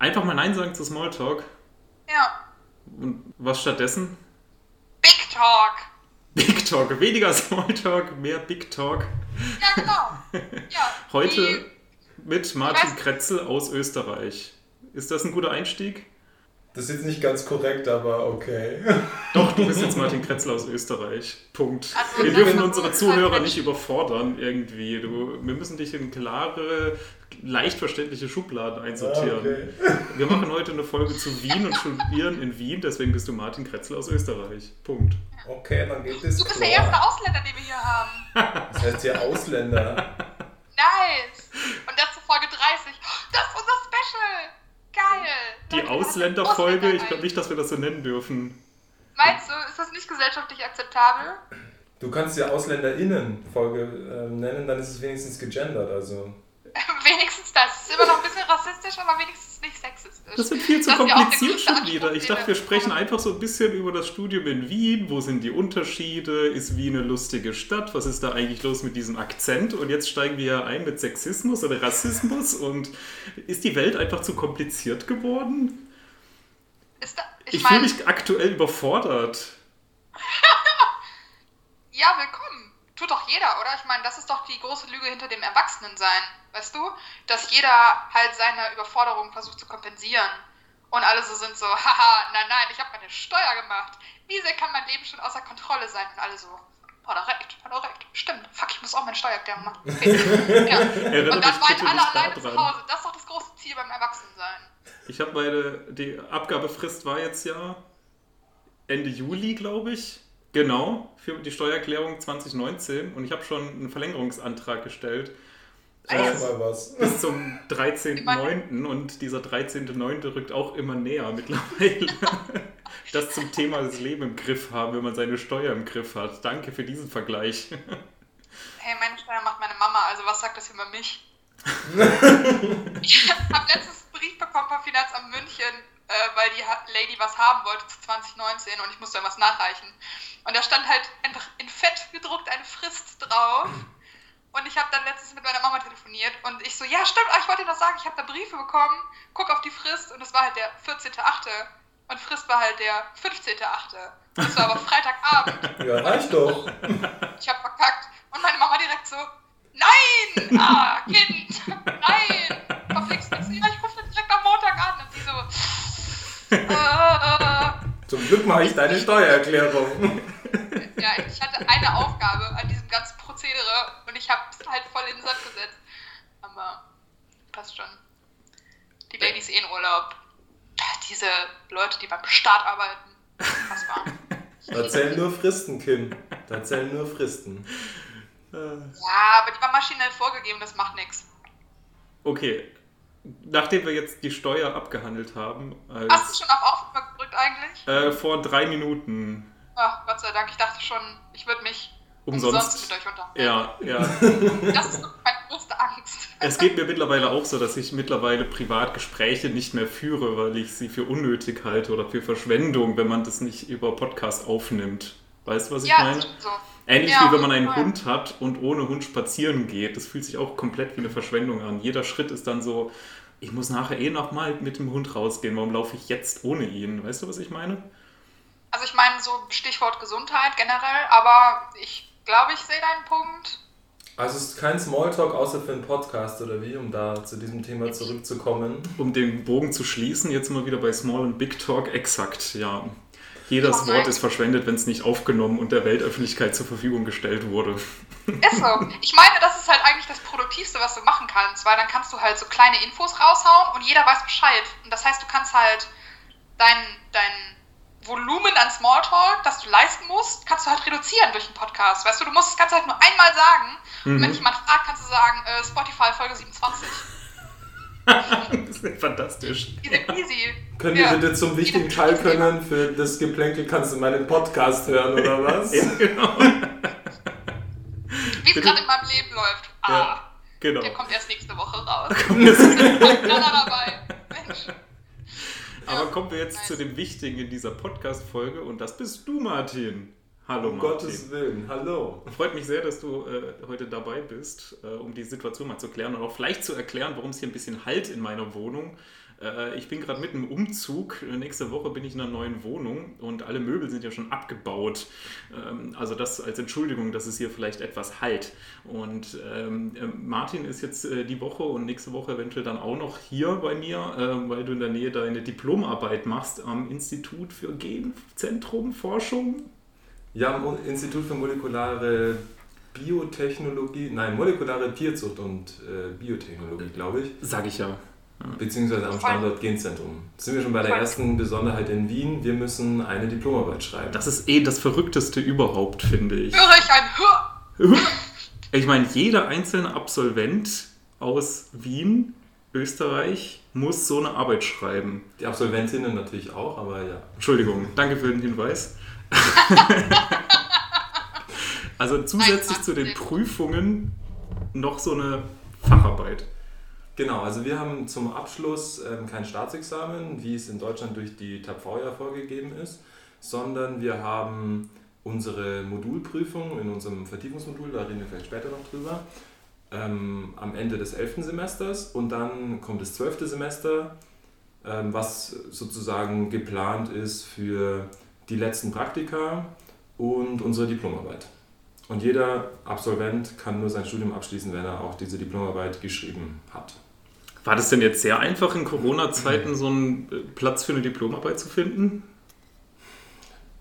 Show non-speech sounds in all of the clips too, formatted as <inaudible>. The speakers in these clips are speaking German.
Einfach mal Nein sagen zu Smalltalk. Ja. Und was stattdessen? Big Talk. Big Talk. Weniger Smalltalk, mehr Big Talk. Ja, genau. Ja, Heute die- mit Martin Kretzel aus Österreich. Ist das ein guter Einstieg? Das ist jetzt nicht ganz korrekt, aber okay. <laughs> Doch, du bist jetzt Martin Kretzel aus Österreich. Punkt. Also, wir dürfen unsere Zuhörer nicht überfordern irgendwie. Du, wir müssen dich in klare, leicht verständliche Schubladen einsortieren. Okay. Wir machen heute eine Folge zu Wien und studieren in Wien, deswegen bist du Martin Kretzel aus Österreich. Punkt. Okay, dann geht es Du bist der erste Ausländer, den wir hier haben. Das heißt hier Ausländer. Nice. Und das zur Folge 30. Das ist unser Special. Geil. Die Ausländerfolge, Ausländer ich glaube nicht, dass wir das so nennen dürfen. Meinst du, ist das nicht gesellschaftlich akzeptabel? Du kannst ja AusländerInnen-Folge äh, nennen, dann ist es wenigstens gegendert. Also. <laughs> wenigstens das. Ist immer noch ein bisschen rassistisch, aber wenigstens nicht sexistisch. Das wird viel zu Das kompliziert schon wieder. Ich dachte, wir sprechen einfach so ein bisschen über das Studium in Wien. Wo sind die Unterschiede? Ist Wien eine lustige Stadt? Was ist da eigentlich los mit diesem Akzent? Und jetzt steigen wir ja ein mit Sexismus oder Rassismus. Und ist die Welt einfach zu kompliziert geworden? Da, Ich, ich, fühle mich aktuell überfordert. <laughs> ja, willkommen. Tut doch jeder, oder? Ich meine, das ist doch die große Lüge hinter dem Erwachsenensein, weißt du? Dass jeder halt seine Überforderung versucht zu kompensieren. Und alle so sind so, <laughs> haha, nein, nein, ich habe meine Steuer gemacht. Wie sehr kann mein Leben schon außer Kontrolle sein? Und alle so, hat er recht, hat er recht. Stimmt, fuck, ich muss auch meine Steuererklärung machen. Okay. <laughs> ja. Und dann bitte alle alleine zu. Hause. Das ist doch das große Ziel beim Erwachsensein. Ich habe meine, die Abgabefrist war jetzt ja Ende Juli, glaube ich. Genau, für die Steuererklärung 2019. Und ich habe schon einen Verlängerungsantrag gestellt. Was. bis zum <laughs> 13.09. und dieser 13.09. rückt auch immer näher mittlerweile. <laughs> Das zum Thema das Leben im Griff haben, wenn man seine Steuer im Griff hat. Danke für diesen Vergleich. <laughs> Hey, meine Steuer macht meine Mama, also was sagt das über mich? ich habe letztens Brief bekommen vom Finanzamt München, äh, weil die Lady was haben wollte zu 2019 und ich musste dann was nachreichen. Und da stand halt einfach in Fett gedruckt eine Frist drauf. Und ich habe dann letztens mit meiner Mama telefoniert und ich so, ja stimmt, ah, ich wollte dir noch sagen, ich habe da Briefe bekommen, guck auf die Frist und es war halt der 14.8. Und Frist war halt der 15.8. Und es war aber <laughs> Freitagabend. Ja, reicht doch. Ich habe verkackt. Und meine Mama direkt so, nein, ah, Kind, nein, verflixt mich. Ja, ich rufe dann direkt am Montag an. Und die <laughs> Zum Glück mache ich deine Steuererklärung. ja, ich hatte eine Aufgabe an diesem ganzen Prozedere und ich habe es halt voll in den Sand gesetzt. Aber passt schon. Die Lady ist eh in Urlaub. Diese Leute, die beim Staat arbeiten, was war? <laughs> Da zählen nur Fristen, Kim. Da zählen nur Fristen. Ja, aber die war maschinell vorgegeben, das macht nichts. Okay, nachdem wir jetzt die Steuer abgehandelt haben, Hast du als, schon auf Aufnahme gedrückt eigentlich? äh, vor drei Minuten Ach, Gott sei Dank, ich dachte schon, ich würde mich umsonst. mit euch unterhalten. Ja, ja. <laughs> Das ist meine größte Angst. Es geht mir mittlerweile auch so, dass ich mittlerweile Privatgespräche nicht mehr führe, weil ich sie für unnötig halte oder für Verschwendung, wenn man das nicht über Podcast aufnimmt. Weißt du, was ich ja, meine? stimmt so. Ähnlich Ja, wie wenn man einen voll. Hund hat und ohne Hund spazieren geht. Das fühlt sich auch komplett wie eine Verschwendung an. Jeder Schritt ist dann so, ich muss nachher eh nochmal mit dem Hund rausgehen. Warum laufe ich jetzt ohne ihn? Weißt du, was ich meine? Also ich meine so Stichwort Gesundheit generell, aber ich glaube, ich sehe deinen Punkt. Also es ist kein Smalltalk außer für einen Podcast oder wie, um da zu diesem Thema zurückzukommen. Um den Bogen zu schließen, jetzt mal wieder bei Small und Big Talk, exakt, ja. Jedes Wort ist verschwendet, wenn es nicht aufgenommen und der Weltöffentlichkeit zur Verfügung gestellt wurde. Ist so. Ich meine, das ist halt eigentlich das Produktivste, was du machen kannst, weil dann kannst du halt so kleine Infos raushauen und jeder weiß Bescheid. Und das heißt, du kannst halt dein, dein Volumen an Smalltalk, das du leisten musst, kannst du halt reduzieren durch einen Podcast. Weißt du, du musst das Ganze halt nur einmal sagen. Und wenn Mhm. dich jemand fragt, kannst du sagen, äh, Spotify Folge 27. <laughs> das ist fantastisch. Easy peasy. Können Ja. wir bitte zum wichtigen Teil können? Für das Geplänkel kannst du meinen Podcast hören, oder was? <laughs> Ja, genau. Wie es gerade in meinem Leben läuft. Ah, Ja, genau. der kommt erst nächste Woche raus. <laughs> Kommt das- Knaller dabei. Mensch. Aber Ja, kommen wir jetzt nice. zu dem Wichtigen in dieser Podcast-Folge und das bist du, Martin. Hallo, Um Martin. Gottes Willen, hallo. Freut mich sehr, dass du äh, heute dabei bist, äh, um die Situation mal zu klären und auch vielleicht zu erklären, warum es hier ein bisschen halt in meiner Wohnung. Äh, ich bin gerade mitten im Umzug. Nächste Woche bin ich in einer neuen Wohnung und alle Möbel sind ja schon abgebaut. Ähm, also das als Entschuldigung, dass es hier vielleicht etwas halt. Und ähm, äh, Martin ist jetzt äh, die Woche und nächste Woche eventuell dann auch noch hier bei mir, äh, weil du in der Nähe deine Diplomarbeit machst am Institut für Genzentrum Forschung. Ja, am Institut für molekulare Biotechnologie, nein, molekulare Tierzucht und äh, Biotechnologie, glaube ich. Sag ich ja. Beziehungsweise am Standort Genzentrum. Jetzt sind wir schon bei der ersten Besonderheit in Wien. Wir müssen eine Diplomarbeit schreiben. Das ist eh das Verrückteste überhaupt, finde ich. Höre ich ein? Ich meine, jeder einzelne Absolvent aus Wien, Österreich, muss so eine Arbeit schreiben. Die Absolventinnen natürlich auch, aber ja. Entschuldigung, danke für den Hinweis. <laughs> also zusätzlich zu den Prüfungen noch so eine Facharbeit. Genau, also wir haben zum Abschluss ähm, kein Staatsexamen, wie es in Deutschland durch die TAPV ja vorgegeben ist, sondern wir haben unsere Modulprüfung in unserem Vertiefungsmodul, da reden wir vielleicht später noch drüber, ähm, am Ende des 11. Semesters und dann kommt das 12. Semester, ähm, was sozusagen geplant ist für die letzten Praktika und unsere Diplomarbeit. Und jeder Absolvent kann nur sein Studium abschließen, wenn er auch diese Diplomarbeit geschrieben hat. War das denn jetzt sehr einfach in Corona-Zeiten so einen äh, Platz für eine Diplomarbeit zu finden?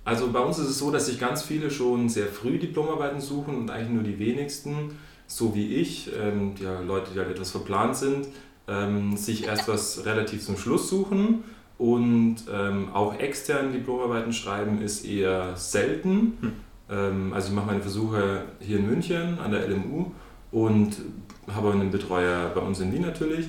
Also bei uns ist es so, dass sich ganz viele schon sehr früh Diplomarbeiten suchen und eigentlich nur die wenigsten, so wie ich, ähm, die Leute, die halt etwas verplant sind, ähm, sich erst was relativ zum Schluss suchen und ähm, auch externe Diplomarbeiten schreiben ist eher selten. Hm. Ähm, also ich mache meine Versuche hier in München an der LMU und habe einen Betreuer bei uns in Wien natürlich.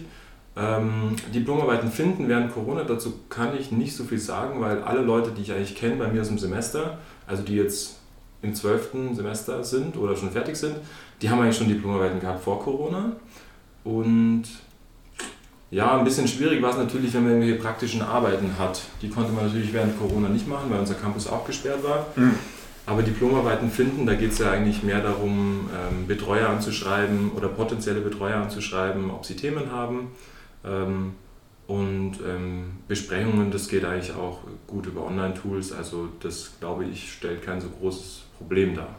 Ähm, Diplomarbeiten finden während Corona, dazu kann ich nicht so viel sagen, weil alle Leute, die ich eigentlich kenne bei mir aus dem Semester, also die jetzt im 12. Semester sind oder schon fertig sind, die haben eigentlich schon Diplomarbeiten gehabt vor Corona. Und ja, ein bisschen schwierig war es natürlich, wenn man irgendwelche praktischen Arbeiten hat. Die konnte man natürlich während Corona nicht machen, weil unser Campus auch gesperrt war. Mhm. Aber Diplomarbeiten finden, da geht es ja eigentlich mehr darum, ähm, Betreuer anzuschreiben oder potenzielle Betreuer anzuschreiben, ob sie Themen haben. Ähm, und ähm, Besprechungen, das geht eigentlich auch gut über Online-Tools. Also das, glaube ich, stellt kein so großes Problem dar.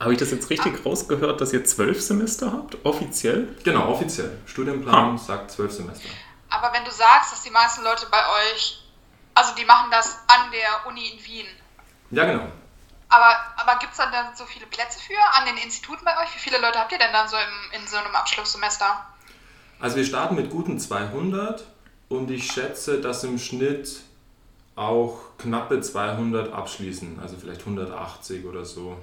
Habe ich das jetzt richtig ah. rausgehört, dass ihr zwölf Semester habt, offiziell? Genau, offiziell. Studienplan ah. sagt zwölf Semester. Aber wenn du sagst, dass die meisten Leute bei euch, also die machen das an der Uni in Wien. Ja, genau. Aber, aber gibt es dann, dann so viele Plätze für an den Instituten bei euch? Wie viele Leute habt ihr denn dann so im, in so einem Abschlusssemester? Also wir starten mit guten 200 und ich schätze, dass im Schnitt auch knappe 200 abschließen, also vielleicht 180 oder so.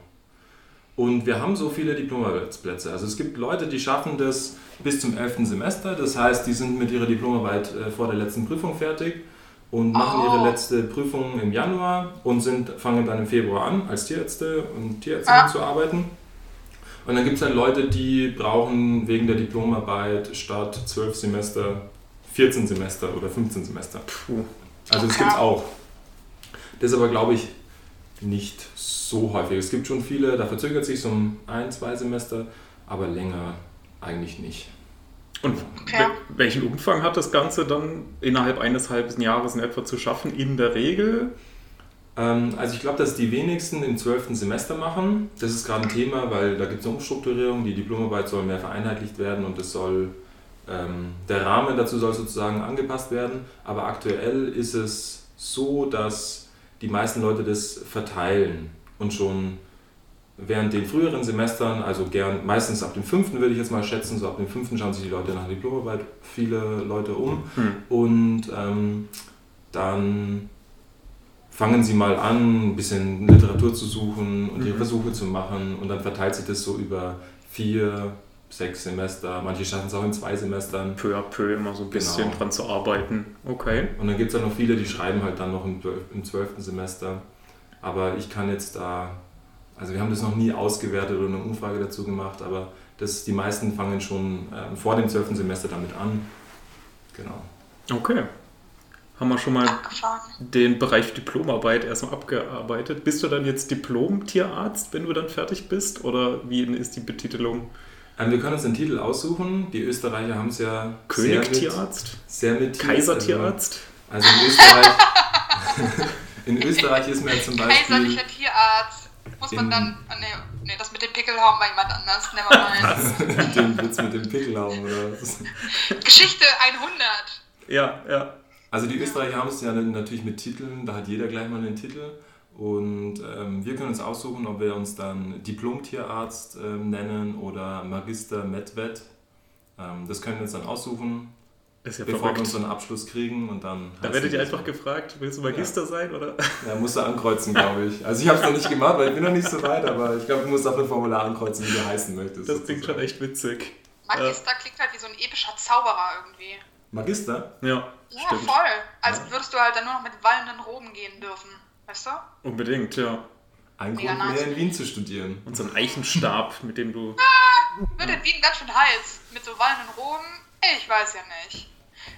Und wir haben so viele Diplomarbeitsplätze. Also es gibt Leute, die schaffen das bis zum 11. Semester. Das heißt, die sind mit ihrer Diplomarbeit äh, vor der letzten Prüfung fertig und machen oh. ihre letzte Prüfung im Januar und sind, fangen dann im Februar an, als Tierärzte und Tierärztinnen ah. zu arbeiten. Und dann gibt es dann Leute, die brauchen wegen der Diplomarbeit statt 12 Semester 14 Semester oder 15 Semester. Puh. Also das gibt es auch. Das ist aber, glaube ich, nicht so häufig. Es gibt schon viele, da verzögert sich so um ein, zwei Semester, aber länger eigentlich nicht. Und okay. welchen Umfang hat das Ganze dann innerhalb eines halben Jahres in etwa zu schaffen, in der Regel? Ähm, also ich glaube, dass die wenigsten im zwölften Semester machen. Das ist gerade ein Thema, weil da gibt es eine Umstrukturierung, die Diplomarbeit soll mehr vereinheitlicht werden und es soll ähm, der Rahmen dazu soll sozusagen angepasst werden. Aber aktuell ist es so, dass die meisten Leute das verteilen und schon während den früheren Semestern, also gern meistens ab dem fünften würde ich jetzt mal schätzen, so ab dem fünften schauen sich die Leute nach Diplomarbeit viele Leute um mhm. und ähm, dann fangen sie mal an, ein bisschen Literatur zu suchen und ihre mhm. Versuche zu machen und dann verteilt sich das so über vier, sechs Semester, manche schaffen es auch in zwei Semestern. Peu à peu immer so ein bisschen genau. dran zu arbeiten. Okay. Und dann gibt es auch noch viele, die schreiben halt dann noch im zwölften Semester. Aber ich kann jetzt da also wir haben das noch nie ausgewertet oder eine Umfrage dazu gemacht, aber das, die meisten fangen schon äh, vor dem 12. Semester damit an. Genau. Okay. Haben wir schon mal den Bereich Diplomarbeit erstmal abgearbeitet. Bist du dann jetzt Diplom-Tierarzt, wenn du dann fertig bist? Oder wie ist die Betitelung? Ähm, wir können uns den Titel aussuchen. Die Österreicher haben es ja König sehr mit, mit Kaiser Tierarzt? Also, also in Österreich, <laughs> in Österreich ist mir ja zum Beispiel... Kaiserlicher Tierarzt. Muss man dann. ah, Nee, nee, das mit dem Pickelhaum war jemand anders. Nevermind. <laughs> den Witz mit dem Pickelhaum oder was? Geschichte 100. Ja, ja. Also die Österreicher haben es ja natürlich mit Titeln, da hat jeder gleich mal einen Titel. Und ähm, wir können uns aussuchen, ob wir uns dann Diplom-Tierarzt ähm, nennen oder Magister Medvet. Ähm, das können wir uns dann aussuchen, Ist ja bevor wir verrückt. uns so einen Abschluss kriegen und dann. Da werdet ihr einfach gefragt, willst du Magister sein oder? Ja, musst du ankreuzen, glaube ich. Also ich habe es noch nicht gemacht, weil ich bin noch nicht so weit, aber ich glaube, du musst auf dem Formular ankreuzen, wie du heißen möchtest. Das klingt schon echt witzig. Magister klingt halt wie so ein epischer Zauberer irgendwie. Magister? Ja, Ja, stimmt. voll. Als würdest du halt dann nur noch mit wallenden Roben gehen dürfen. Weißt du? Unbedingt, ja. Ein Mega Grund nice. mehr in Wien zu studieren. Und so ein Eichenstab, <laughs> mit dem du. Wird in Wien ganz schön heiß. Mit so wallenden Roben? Ich weiß ja nicht.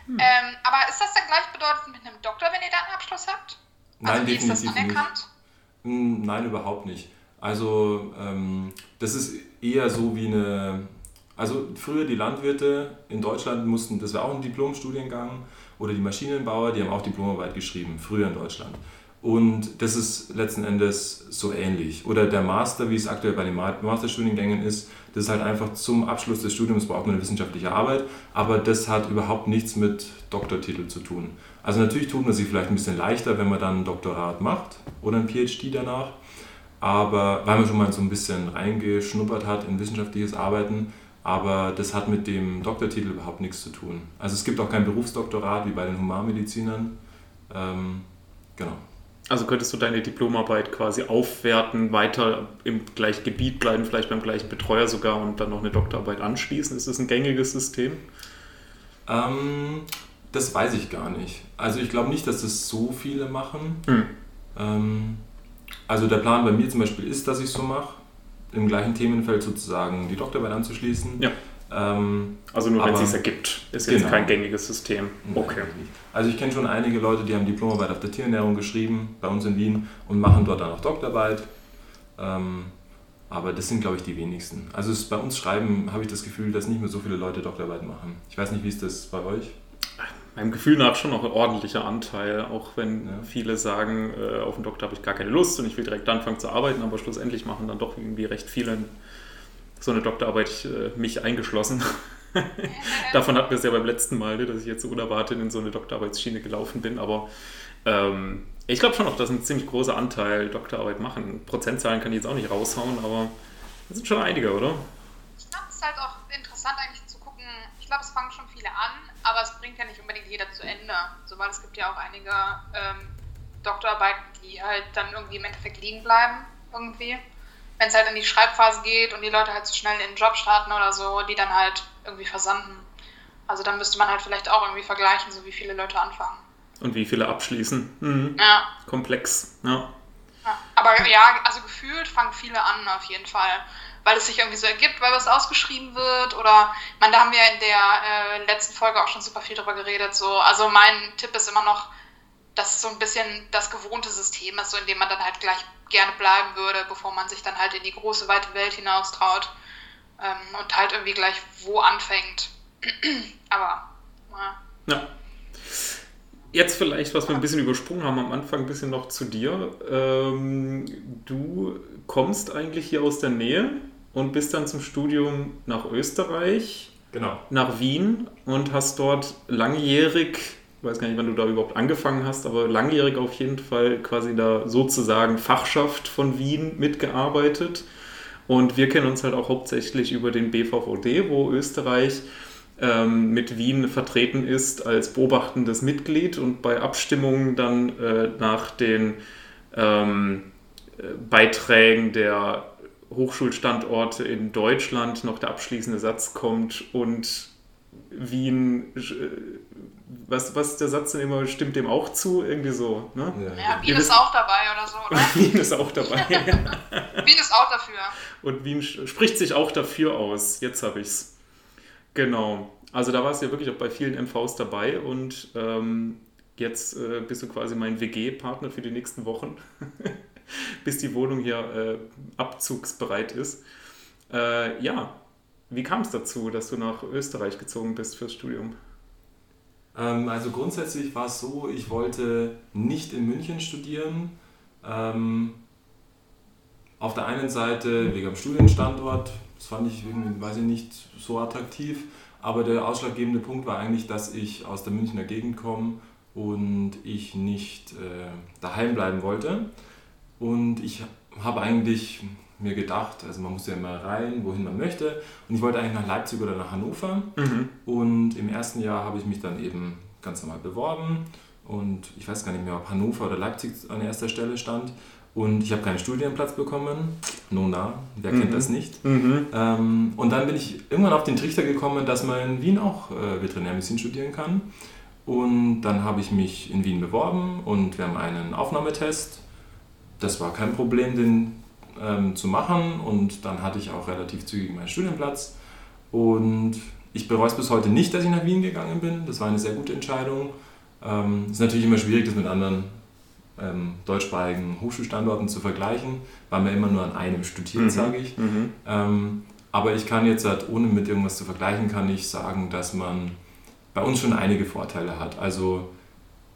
Hm. Ähm, aber ist das dann gleichbedeutend mit einem Doktor, wenn ihr da einen Abschluss habt? Also Nein, wie ist das definitiv nicht. anerkannt? Mm, Nein, überhaupt nicht. Also ähm, das ist eher so wie eine, also früher die Landwirte in Deutschland mussten, das war auch ein Diplomstudiengang, oder die Maschinenbauer, die haben auch Diplomarbeit geschrieben, früher in Deutschland. Und das ist letzten Endes so ähnlich. Oder der Master, wie es aktuell bei den Ma- Masterstudiengängen ist, das ist halt einfach zum Abschluss des Studiums braucht man eine wissenschaftliche Arbeit, aber das hat überhaupt nichts mit Doktortitel zu tun. Also natürlich tut man sich vielleicht ein bisschen leichter, wenn man dann ein Doktorat macht oder ein PhD danach, aber weil man schon mal so ein bisschen reingeschnuppert hat in wissenschaftliches Arbeiten, aber das hat mit dem Doktortitel überhaupt nichts zu tun. Also es gibt auch kein Berufsdoktorat wie bei den Humanmedizinern. Ähm, genau. Also könntest du deine Diplomarbeit quasi aufwerten, weiter im gleichen Gebiet bleiben, vielleicht beim gleichen Betreuer sogar und dann noch eine Doktorarbeit anschließen? Ist das ein gängiges System? Ähm, das weiß ich gar nicht. Also ich glaube nicht, dass das so viele machen. Hm. Ähm, also der Plan bei mir zum Beispiel ist, dass ich es so mache, im gleichen Themenfeld sozusagen die Doktorarbeit anzuschließen. Ja. Ähm, Also nur wenn es sich ergibt. Ist jetzt Genau. kein gängiges System. Okay. Also ich kenne schon einige Leute, die haben Diplomarbeit auf der Tierernährung geschrieben, bei uns in Wien, und machen dort dann auch Doktorarbeit. Ähm, aber das sind, glaube ich, die wenigsten. Also es, bei uns schreiben habe ich das Gefühl, dass nicht mehr so viele Leute Doktorarbeit machen. Ich weiß nicht, wie ist das bei euch? Meinem Gefühl nach schon noch ein ordentlicher Anteil, auch wenn Ja. viele sagen, äh, auf den Doktor habe ich gar keine Lust und ich will direkt anfangen zu arbeiten, aber schlussendlich machen dann doch irgendwie recht viele so eine Doktorarbeit, äh, mich eingeschlossen. <laughs> Davon hatten wir es ja beim letzten Mal, ne, dass ich jetzt so unerwartet in so eine Doktorarbeitsschiene gelaufen bin, aber ähm, ich glaube schon noch, dass ein ziemlich großer Anteil Doktorarbeit machen. Prozentzahlen kann ich jetzt auch nicht raushauen, aber das sind schon einige, oder? Ich glaube, es ist halt auch interessant eigentlich zu gucken. Ich glaube, es fangen schon viele an, aber es bringt ja nicht unbedingt jeder zu Ende. So, weil es gibt ja auch einige ähm, Doktorarbeiten, die halt dann irgendwie im Endeffekt liegen bleiben, irgendwie. Wenn es halt in die Schreibphase geht und die Leute halt zu schnell in den Job starten oder so, die dann halt irgendwie versanden. Also dann müsste man halt vielleicht auch irgendwie vergleichen, so wie viele Leute anfangen. Und wie viele abschließen. Mhm. Ja. Komplex, ja. Ja, aber ja, also gefühlt fangen viele an auf jeden Fall, weil es sich irgendwie so ergibt, weil was ausgeschrieben wird oder, ich meine, da haben wir in der äh, letzten Folge auch schon super viel drüber geredet, so, also mein Tipp ist immer noch, dass es so ein bisschen das gewohnte System ist, so in dem man dann halt gleich gerne bleiben würde, bevor man sich dann halt in die große, weite Welt hinaus traut ähm, und halt irgendwie gleich wo anfängt. <clears throat> aber, ja. Ja. Jetzt vielleicht, was wir ein bisschen übersprungen haben am Anfang, ein bisschen noch zu dir. Ähm, du kommst eigentlich hier aus der Nähe und bist dann zum Studium nach Österreich, Genau. nach Wien und hast dort langjährig, weiß gar nicht, wann du da überhaupt angefangen hast, aber langjährig auf jeden Fall quasi da sozusagen Fachschaft von Wien mitgearbeitet. Und wir kennen uns halt auch hauptsächlich über den BVVD, wo Österreich ähm, mit Wien vertreten ist als beobachtendes Mitglied und bei Abstimmungen dann äh, nach den ähm, äh, Beiträgen der Hochschulstandorte in Deutschland noch der abschließende Satz kommt und Wien, äh, was, was der Satz denn immer, stimmt dem auch zu? Irgendwie so, ne? Ja, Wien Ihr ist auch dabei oder so, oder? <laughs> Wien ist auch dabei. <laughs> Wien ist auch dafür. Und Wien spricht sich auch dafür aus. Jetzt habe ich's. Genau. Also da warst du ja wirklich auch bei vielen MVs dabei und ähm, jetzt äh, bist du quasi mein WG-Partner für die nächsten Wochen, <laughs> bis die Wohnung hier äh, abzugsbereit ist. Äh, ja, Wie kam es dazu, dass du nach Österreich gezogen bist fürs Studium? Ähm, also grundsätzlich war es so, ich wollte nicht in München studieren. Ähm, auf der einen Seite wegen dem Studienstandort, das fand ich weiß ich nicht, so attraktiv. Aber der ausschlaggebende Punkt war eigentlich, dass ich aus der Münchner Gegend komme und ich nicht äh, daheim bleiben wollte. Und ich habe eigentlich mir gedacht, also man muss ja immer rein, wohin man möchte. Und ich wollte eigentlich nach Leipzig oder nach Hannover. Mhm. Und im ersten Jahr habe ich mich dann eben ganz normal beworben. Und ich weiß gar nicht mehr, ob Hannover oder Leipzig an erster Stelle stand. Und ich habe keinen Studienplatz bekommen. Nona, wer mhm. kennt das nicht? Mhm. Ähm, und dann bin ich irgendwann auf den Trichter gekommen, dass man in Wien auch äh, Veterinärmedizin studieren kann. Und dann habe ich mich in Wien beworben und wir haben einen Aufnahmetest. Das war kein Problem, den ähm, zu machen und dann hatte ich auch relativ zügig meinen Studienplatz und ich bereue es bis heute nicht, dass ich nach Wien gegangen bin. Das war eine sehr gute Entscheidung. Ähm, es ist natürlich immer schwierig, das mit anderen ähm, deutschsprachigen Hochschulstandorten zu vergleichen, weil man immer nur an einem studiert, mhm. sage ich. Mhm. Ähm, aber ich kann jetzt, halt, ohne mit irgendwas zu vergleichen, kann ich sagen, dass man bei uns schon einige Vorteile hat. Also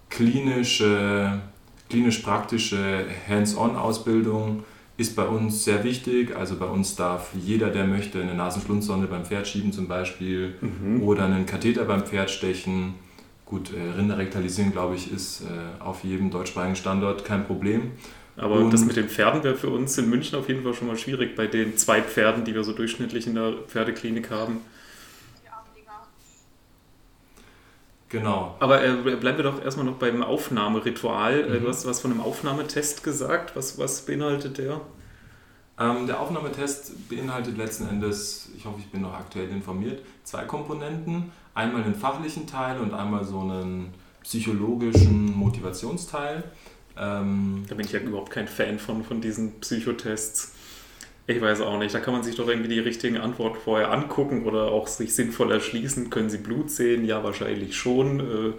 klinische, klinisch-praktische Hands-on-Ausbildung, ist bei uns sehr wichtig. Also bei uns darf jeder, der möchte, eine Nasenschlundsonde beim Pferd schieben zum Beispiel mhm. oder einen Katheter beim Pferd stechen. Gut, äh, Rinderrektalisieren, glaube ich, ist äh, auf jedem deutschsprachigen Standort kein Problem. Aber und das mit den Pferden wäre für uns in München auf jeden Fall schon mal schwierig, bei den zwei Pferden, die wir so durchschnittlich in der Pferdeklinik haben. Genau. Aber äh, bleiben wir doch erstmal noch beim Aufnahmeritual. Äh, mhm. Du hast was von einem Aufnahmetest gesagt. Was, was beinhaltet der? Ähm, der Aufnahmetest beinhaltet letzten Endes, ich hoffe, ich bin noch aktuell informiert, zwei Komponenten. Einmal einen fachlichen Teil und einmal so einen psychologischen Motivationsteil. Ähm, da bin ich ja überhaupt kein Fan von, von diesen Psychotests. Ich weiß auch nicht. Da kann man sich doch irgendwie die richtigen Antworten vorher angucken oder auch sich sinnvoll erschließen. Können Sie Blut sehen? Ja, wahrscheinlich schon. Äh,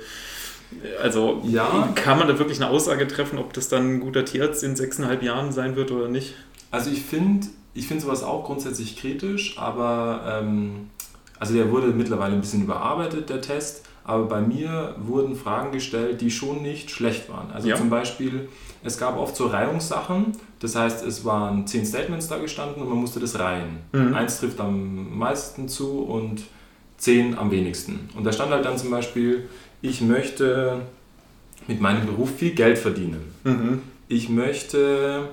also ja. kann man da wirklich eine Aussage treffen, ob das dann ein guter Tierarzt in sechseinhalb Jahren sein wird oder nicht? Also ich finde ich find sowas auch grundsätzlich kritisch, aber ähm, also der wurde mittlerweile ein bisschen überarbeitet, der Test. Aber bei mir wurden Fragen gestellt, die schon nicht schlecht waren. Also ja. zum Beispiel, es gab oft so Reihungssachen. Das heißt, es waren zehn Statements da gestanden und man musste das reihen. Mhm. Eins trifft am meisten zu und zehn am wenigsten. Und da stand halt dann zum Beispiel, ich möchte mit meinem Beruf viel Geld verdienen. Mhm. Ich möchte,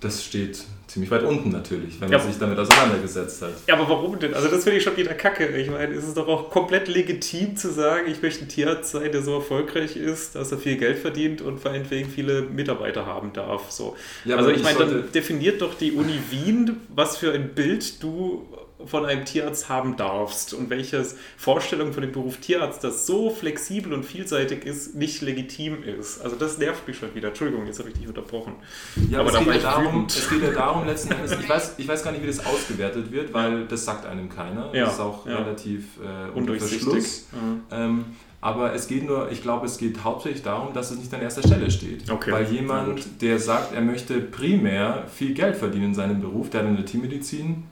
das steht ziemlich weit unten natürlich, wenn man sich damit auseinandergesetzt hat. Ja, aber warum denn? Also das finde ich schon wieder kacke. Ich meine, es ist doch auch komplett legitim zu sagen, ich möchte ein Tierarzt sein, der so erfolgreich ist, dass er viel Geld verdient und vor allem viele Mitarbeiter haben darf. So. Ja, also ich meine, dann definiert doch die Uni Wien, was für ein Bild du von einem Tierarzt haben darfst und welche Vorstellung von dem Beruf Tierarzt, das so flexibel und vielseitig ist, nicht legitim ist. Also das nervt mich schon wieder. Entschuldigung, jetzt habe ich dich unterbrochen. Ja, aber, es, geht ja darum, es geht ja darum, letzten Endes, <laughs> ich weiß, ich weiß gar nicht, wie das ausgewertet wird, weil das sagt einem keiner. Ja, das ist auch ja. relativ äh, Verschluss. Mhm. Ähm, aber es geht nur, ich glaube, es geht hauptsächlich darum, dass es nicht an erster Stelle steht. Okay. Weil jemand, der sagt, er möchte primär viel Geld verdienen in seinem Beruf, der hat in der Tiermedizin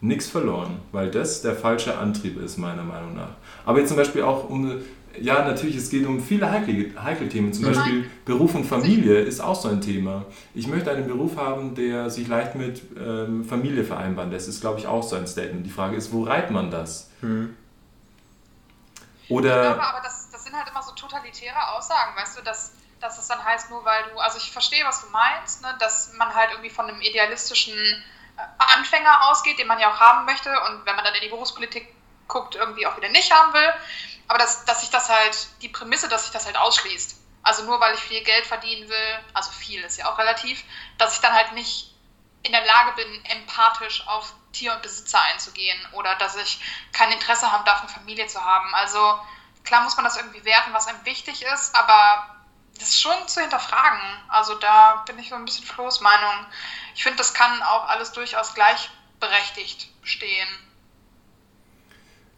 nichts verloren, weil das der falsche Antrieb ist, meiner Meinung nach. Aber jetzt zum Beispiel auch um, ja, natürlich, es geht um viele heikle, heikle Themen, zum Beispiel Beruf und Familie ist auch so ein Thema. Ich möchte einen Beruf haben, der sich leicht mit ähm, Familie vereinbaren lässt, ist, glaube ich, auch so ein Statement. Die Frage ist, wo reiht man das? Hm. Oder ich glaube aber, das, das sind halt immer so totalitäre Aussagen, weißt du, dass dass es dann heißt, nur weil du, also ich verstehe, was du meinst, ne, dass man halt irgendwie von einem idealistischen Anfänger ausgeht, den man ja auch haben möchte und wenn man dann in die Berufspolitik guckt, irgendwie auch wieder nicht haben will. Aber dass, dass sich das halt, die Prämisse, dass sich das halt ausschließt. Also nur weil ich viel Geld verdienen will, also viel ist ja auch relativ, dass ich dann halt nicht in der Lage bin, empathisch auf Tier und Besitzer einzugehen oder dass ich kein Interesse haben darf, eine Familie zu haben. Also klar muss man das irgendwie werten, was einem wichtig ist, aber das ist schon zu hinterfragen. Also da bin ich so ein bisschen Flo's Meinung. Ich finde, das kann auch alles durchaus gleichberechtigt stehen.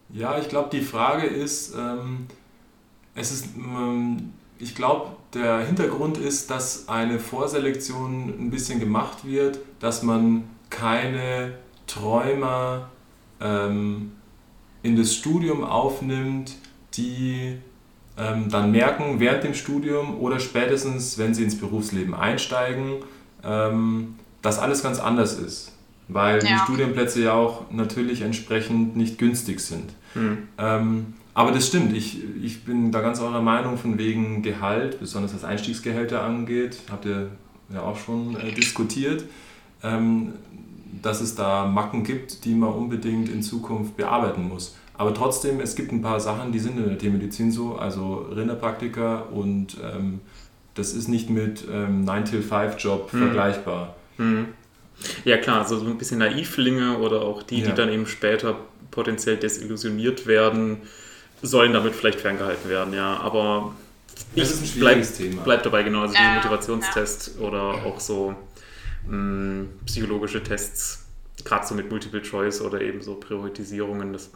Ja, ich glaube, die Frage ist, ähm, es ist, ähm, ich glaube, der Hintergrund ist, dass eine Vorselektion ein bisschen gemacht wird, dass man keine Träumer ähm, in das Studium aufnimmt, die dann merken während dem Studium oder spätestens, wenn sie ins Berufsleben einsteigen, ähm, dass alles ganz anders ist. Weil Ja. die Studienplätze ja auch natürlich entsprechend nicht günstig sind. Hm. Ähm, aber das stimmt, ich, ich bin da ganz eurer Meinung von wegen Gehalt, besonders was Einstiegsgehälter angeht, habt ihr ja auch schon äh, diskutiert, ähm, dass es da Macken gibt, die man unbedingt in Zukunft bearbeiten muss. Aber trotzdem, es gibt ein paar Sachen, die sind in der Tiermedizin so, also Rinderpraktiker und ähm, das ist nicht mit ähm, 9-till-5-Job vergleichbar. Hm. Ja klar, also so ein bisschen Naivlinge oder auch die, Ja. die dann eben später potenziell desillusioniert werden, sollen damit vielleicht ferngehalten werden, ja. Aber ich Es ist ein bleib, schwieriges Thema. bleib dabei genau, also Ja, diese ja. Motivationstest oder auch so mh, psychologische Tests, gerade so mit Multiple Choice oder eben so Priorisierungen, das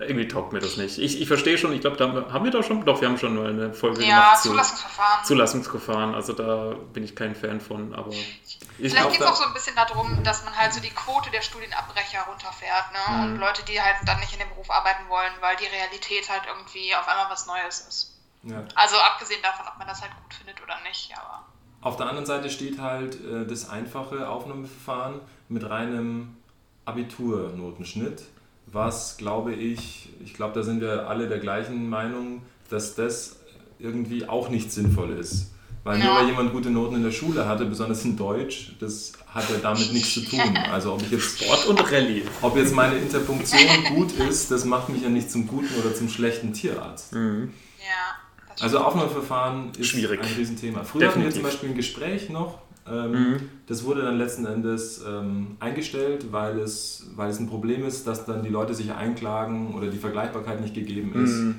irgendwie taugt mir das nicht. Ich, ich verstehe schon, ich glaube, da haben wir, da schon, doch, wir haben schon mal eine Folge Ja, gemacht zu Zulassungsverfahren. Zulassungsverfahren, also da bin ich kein Fan von, aber ich Vielleicht geht es auch so ein bisschen darum, dass man halt so die Quote der Studienabbrecher runterfährt. Ne? Mhm. Und Leute, die halt dann nicht in dem Beruf arbeiten wollen, weil die Realität halt irgendwie auf einmal was Neues ist. Ja. Also abgesehen davon, ob man das halt gut findet oder nicht. Aber Auf der anderen Seite steht halt äh, das einfache Aufnahmeverfahren mit reinem Abiturnotenschnitt, was glaube ich, ich glaube, da sind wir alle der gleichen Meinung, dass das irgendwie auch nicht sinnvoll ist. Weil nur Ja. weil jemand gute Noten in der Schule hatte, besonders in Deutsch, das hat ja damit nichts zu tun. <laughs> Also ob ich jetzt Sport und Rallye. ob jetzt meine Interpunktion gut ist, das macht mich ja nicht zum guten oder zum schlechten Tierarzt. Mhm. ja. Also Aufnahmeverfahren ist Schwierig. ein Riesenthema. Früher hatten wir Definitiv. zum Beispiel ein Gespräch noch. Ähm, Mhm. Das wurde dann letzten Endes ähm, eingestellt, weil es, weil es ein Problem ist, dass dann die Leute sich einklagen oder die Vergleichbarkeit nicht gegeben ist, Mhm.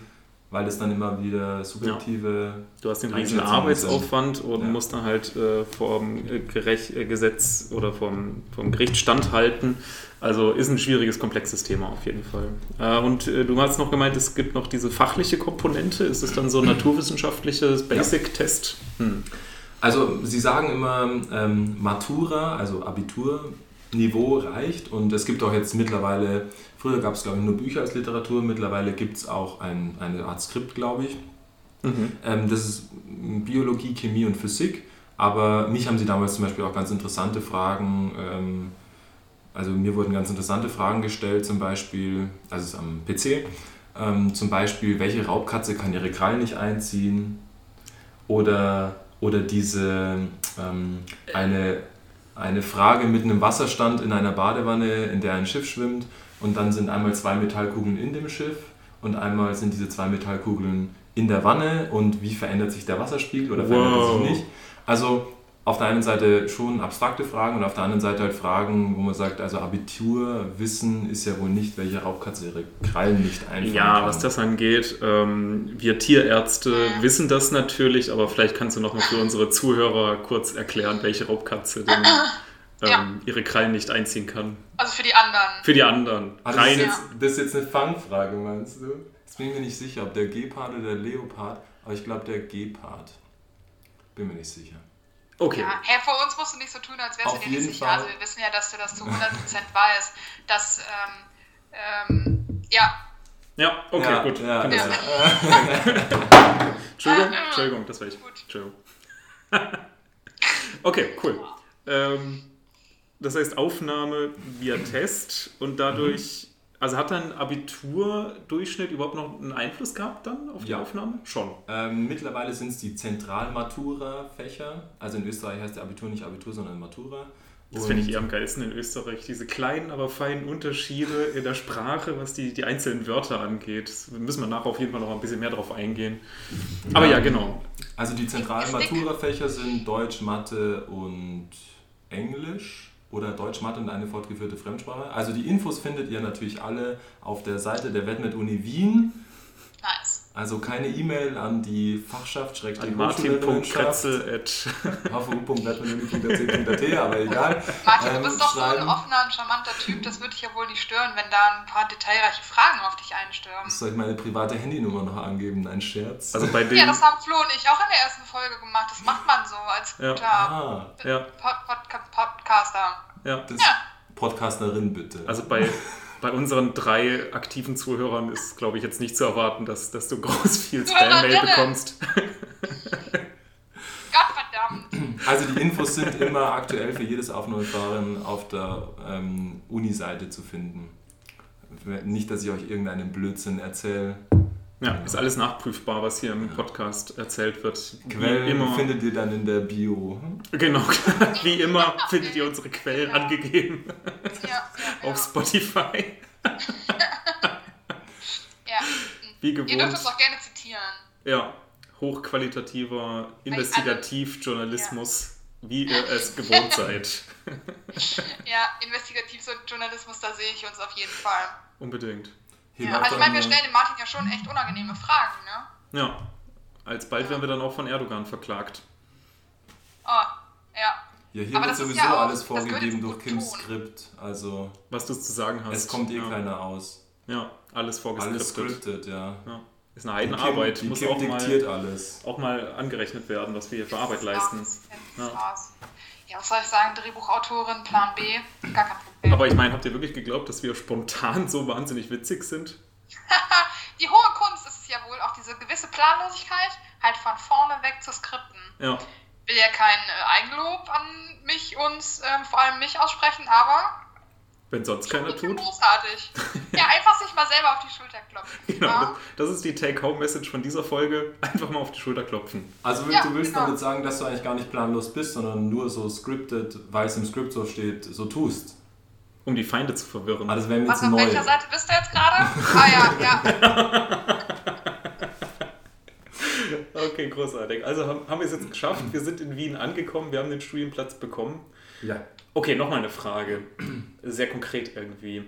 weil es dann immer wieder subjektive... Du hast den riesen Arbeitsaufwand und Ja. musst dann halt äh, vorm äh, Gerech äh, Gesetz oder vom, vom Gericht standhalten. Also ist ein schwieriges, komplexes Thema auf jeden Fall. Äh, und äh, du hast noch gemeint, es gibt noch diese fachliche Komponente. Ist es dann so ein <clears throat> naturwissenschaftliches Basic-Test? Hm. Also sie sagen immer, ähm, Matura, also Abiturniveau reicht und es gibt auch jetzt mittlerweile, früher gab es glaube ich nur Bücher als Literatur, mittlerweile gibt es auch ein, eine Art Skript, glaube ich. Mhm. Ähm, das ist Biologie, Chemie und Physik. Aber mich haben sie damals zum Beispiel auch ganz interessante Fragen, ähm, also mir wurden ganz interessante Fragen gestellt, zum Beispiel, also es ist am PC, ähm, zum Beispiel, welche Raubkatze kann ihre Krallen nicht einziehen? Oder, oder diese, ähm, eine, eine Frage mit einem Wasserstand in einer Badewanne, in der ein Schiff schwimmt und dann sind einmal zwei Metallkugeln in dem Schiff und einmal sind diese zwei Metallkugeln in der Wanne und wie verändert sich der Wasserspiegel oder verändert er sich nicht. Also auf der einen Seite schon abstrakte Fragen und auf der anderen Seite halt Fragen, wo man sagt, also Abiturwissen ist ja wohl nicht, welche Raubkatze ihre Krallen nicht einfangen Ja, kann. was das angeht, ähm, wir Tierärzte wissen das natürlich, aber vielleicht kannst du noch mal für unsere Zuhörer kurz erklären, welche Raubkatze denn <laughs> ähm, Ja. ihre Krallen nicht einziehen kann. Also für die anderen. Für die anderen. Ah, das, ist jetzt, das ist jetzt eine Fangfrage, meinst du? Jetzt bin ich mir nicht sicher, ob der Gepard oder der Leopard, aber ich glaube der Gepard. Bin mir nicht sicher. Okay. Ja, hey, vor uns musst du nicht so tun, als wärst du dir nicht sicher. Fall. Also wir wissen ja, dass du das zu 100% weißt. Dass, ähm, ähm, ja, Ja, okay, Ja, gut. ja, ja. <laughs> Entschuldigung, Entschuldigung, das war ich. Gut. Entschuldigung. <laughs> okay, cool. Ähm, das heißt Aufnahme via Test und dadurch, also hat dein Abiturdurchschnitt überhaupt noch einen Einfluss gehabt dann auf die Ja. Aufnahme? Schon. Ähm, mittlerweile sind es die Zentralmatura-Fächer. Also in Österreich heißt der Abitur nicht Abitur, sondern Matura. Das finde ich eher am geilsten in Österreich, diese kleinen, aber feinen Unterschiede in der Sprache, was die, die einzelnen Wörter angeht. Da müssen wir nachher auf jeden Fall noch ein bisschen mehr drauf eingehen. Aber ja, genau. Also die zentralen. Matura-Fächer sind Deutsch, Mathe und Englisch oder Deutsch, Mathe und eine fortgeführte Fremdsprache. Also die Infos findet ihr natürlich alle auf der Seite der Wetnet Uni Wien. nice. Also keine E-Mail an die Fachschaft, An Schrägstrich martin.kretzel at hvu.wetnetuni.ct, <laughs> aber egal. Martin, Ähm, du bist doch so ein offener und charmanter Typ. Das würde dich ja wohl nicht stören, wenn da ein paar detailreiche Fragen auf dich einstürmen. Soll ich meine private Handynummer noch angeben? Ein Scherz. Also bei Ja, den. das haben Flo und ich auch in der ersten Folge gemacht. Das macht man so als Ja. guter ah, Ja, Pod Pod Podcaster. ja. das Ja. Podcasterin bitte. Also bei, <laughs> bei unseren drei aktiven Zuhörern ist, glaube ich, jetzt nicht zu erwarten, dass, dass du groß viel Spam-Mail bekommst. <laughs> Gottverdammt. Also die Infos sind immer aktuell für jedes Aufnahmefahren auf der ähm, Uni-Seite zu finden. Nicht, dass ich euch irgendeinen Blödsinn erzähle. Ja, ist alles nachprüfbar, was hier im Podcast erzählt wird. Quellen immer, findet ihr dann in der Bio. Genau, <laughs> wie immer findet ihr unsere Quellen ja. angegeben. Ja, ja, Auf Spotify. <laughs> ja. Wie gewohnt. Ihr dürft uns auch gerne zitieren. Ja, hochqualitativer Investigativjournalismus, wie ihr es gewohnt seid. <laughs> ja, Investigativjournalismus, da sehe ich uns auf jeden Fall. Unbedingt. Ja, also ich meine, wir stellen dem Martin ja schon echt unangenehme Fragen, ne? Ja. Alsbald ja. werden wir dann auch von Erdogan verklagt. Oh, ja. Ja, hier Aber wird sowieso ja auch, alles vorgegeben durch Kims Skript. Also. Was du zu sagen hast. Es kommt eh ja. keiner aus. Ja, alles vorgeskriptet. Alles scripted, ja. ja. Ist eine Heidenarbeit. Muss auch mal, alles. auch mal angerechnet werden, was wir hier für Arbeit leisten. Ja. Ja, was soll ich sagen? Drehbuchautorin, Plan B, gar kein Problem. Aber ich meine, habt ihr wirklich geglaubt, dass wir spontan so wahnsinnig witzig sind? <laughs> die hohe Kunst ist es ja wohl auch diese gewisse Planlosigkeit, halt von vorne weg zu skripten. Ja. Ich will ja kein äh, Eigenlob an mich, uns, äh, vor allem mich aussprechen, aber wenn sonst keiner tut. Großartig. Ja, einfach sich mal selber auf die Schulter klopfen. <laughs> Genau, ja. das ist die Take-Home-Message von dieser Folge. Einfach mal auf die Schulter klopfen. Also ja, du willst genau. damit sagen, dass du eigentlich gar nicht planlos bist, sondern nur so scripted, weil es im Skript so steht, so tust. Um die Feinde zu verwirren. Also wenn Was, auf welcher Seite bist du jetzt gerade? ah ja, ja. <laughs> okay, großartig. Also haben, haben wir es jetzt geschafft. Wir sind in Wien angekommen. Wir haben den Studienplatz bekommen. Ja. Okay, nochmal eine Frage. <clears throat> Sehr konkret irgendwie.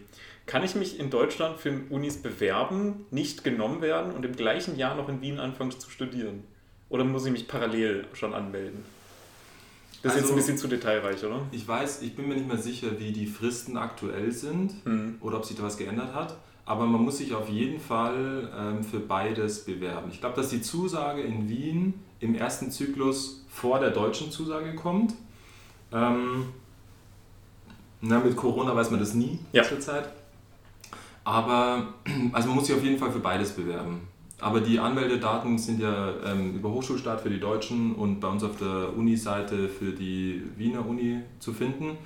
Kann ich mich in Deutschland für Unis bewerben, nicht genommen werden und im gleichen Jahr noch in Wien anfangen zu studieren? Oder muss ich mich parallel schon anmelden? Das ist jetzt ein also, bisschen zu detailreich, oder? Ich weiß, ich bin mir nicht mehr sicher, wie die Fristen aktuell sind hm. oder ob sich da was geändert hat. Aber man muss sich auf jeden Fall ähm, für beides bewerben. Ich glaube, dass die Zusage in Wien im ersten Zyklus vor der deutschen Zusage kommt. Ähm, na, mit Corona weiß man das nie ja. zurzeit. Aber <clears throat> also man muss sich auf jeden Fall für beides bewerben. Aber die Anmeldedaten sind ja ähm, über Hochschulstart für die Deutschen und bei uns auf der Uni-Seite für die Wiener Uni zu finden.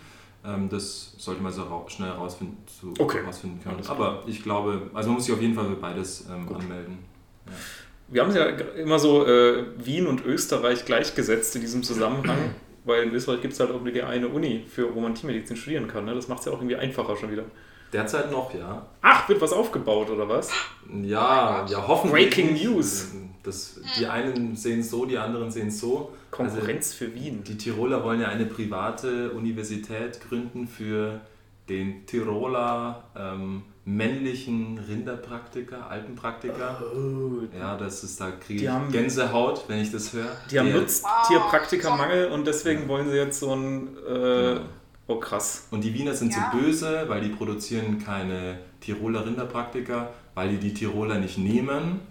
Ähm, das sollte man so schnell herausfinden, so okay. können. Aber ich glaube, also man muss sich auf jeden Fall für beides ähm, anmelden. Ja. Wir haben es ja immer so äh, Wien und Österreich gleichgesetzt in diesem Zusammenhang. <clears throat> Weil in Österreich gibt es halt auch nur die eine Uni, für, wo man Tiermedizin studieren kann. Ne? Das macht es ja auch irgendwie einfacher schon wieder. Derzeit noch, ja. Ach, wird was aufgebaut oder was? Ja, ja, hoffentlich. Breaking News. Das, die einen sehen es so, die anderen sehen es so. Konkurrenz also, für Wien. Die Tiroler wollen ja eine private Universität gründen für den Tiroler ähm, männlichen Rinderpraktiker, Alpenpraktiker. Oh. Ja, das ist da kriege ich haben, Gänsehaut, wenn ich das höre. Die haben Nutztierpraktikermangel und deswegen wollen sie jetzt so ein. Äh, ja. Oh krass. Und die Wiener sind ja. so böse, weil die produzieren keine Tiroler Rinderpraktiker, weil die die Tiroler nicht nehmen,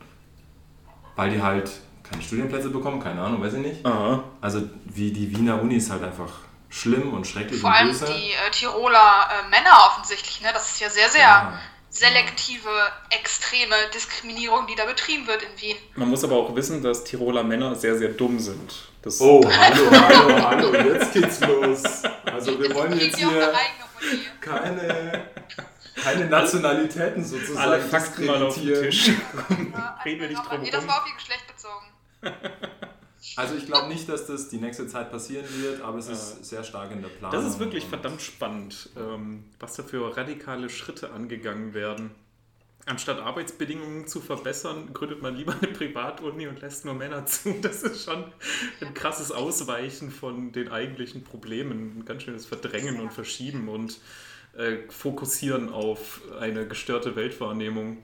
weil die halt keine Studienplätze bekommen, keine Ahnung, weiß ich nicht. Aha. Also wie die Wiener Uni ist halt einfach schlimm und schrecklich Vor und allem böse. die äh, Tiroler äh, Männer offensichtlich, ne? Das ist ja sehr, sehr ja. selektive, extreme Diskriminierung, die da betrieben wird in Wien. Man muss aber auch wissen, dass Tiroler Männer sehr, sehr dumm sind. Das oh, hallo, hallo, hallo, jetzt geht's los. Also wir wollen jetzt hier keine, keine Nationalitäten sozusagen Alle Fakten mal auf den Tisch. Ja, Reden wir nicht drum Nee, das war auf ihr Geschlecht bezogen. <laughs> Also ich glaube nicht, dass das die nächste Zeit passieren wird, aber es ist sehr stark in der Planung. Das ist wirklich verdammt spannend, ähm, was da für radikale Schritte angegangen werden. Anstatt Arbeitsbedingungen zu verbessern, gründet man lieber eine Privatuni und lässt nur Männer zu. Das ist schon ein krasses Ausweichen von den eigentlichen Problemen. Ein ganz schönes Verdrängen und Verschieben und äh, Fokussieren auf eine gestörte Weltwahrnehmung.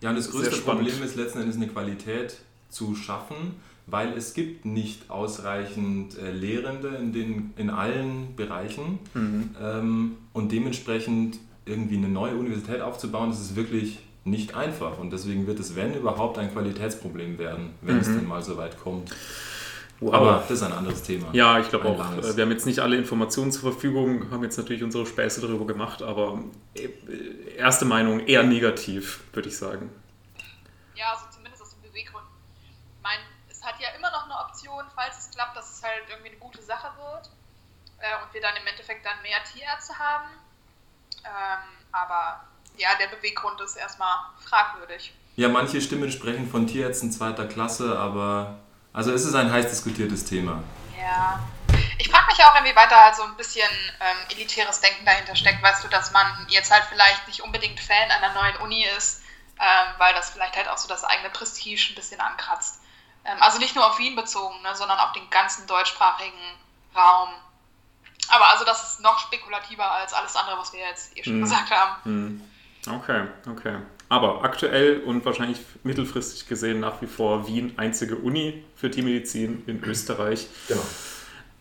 Ja, und das größte Problem ist letzten Endes eine Qualität zu schaffen weil es gibt nicht ausreichend äh, Lehrende in, den, in allen Bereichen mhm. ähm, und dementsprechend irgendwie eine neue Universität aufzubauen, das ist wirklich nicht einfach und deswegen wird es, wenn überhaupt, ein Qualitätsproblem werden, wenn mhm. es denn mal so weit kommt. Wow. Aber das ist ein anderes Thema. Ja, ich glaube auch. Langes. Äh, wir haben jetzt nicht alle Informationen zur Verfügung, haben jetzt natürlich unsere Späße darüber gemacht, aber äh, erste Meinung eher negativ, würde ich sagen. Ja, also zumindest aus den Beweggründen. Ich meine, es hat ja immer noch eine Option, falls es klappt, dass es halt irgendwie eine gute Sache wird äh, und wir dann im Endeffekt dann mehr Tierärzte haben. Ähm, aber ja, der Beweggrund ist erstmal fragwürdig. Ja, manche Stimmen sprechen von Tierärzten zweiter Klasse, aber also es ist ein heiß diskutiertes Thema. Ja. Ich frage mich auch, inwieweit da halt so ein bisschen ähm, elitäres Denken dahinter steckt. Weißt du, dass man jetzt halt vielleicht nicht unbedingt Fan einer neuen Uni ist, ähm, weil das vielleicht halt auch so das eigene Prestige ein bisschen ankratzt. Ähm, also nicht nur auf Wien bezogen, ne, sondern auf den ganzen deutschsprachigen Raum. Aber also das ist noch spekulativer als alles andere, was wir jetzt eh schon mm. gesagt haben. Mm. Okay, okay. Aber aktuell und wahrscheinlich mittelfristig gesehen nach wie vor Wien einzige Uni für Tiermedizin in Österreich. Genau.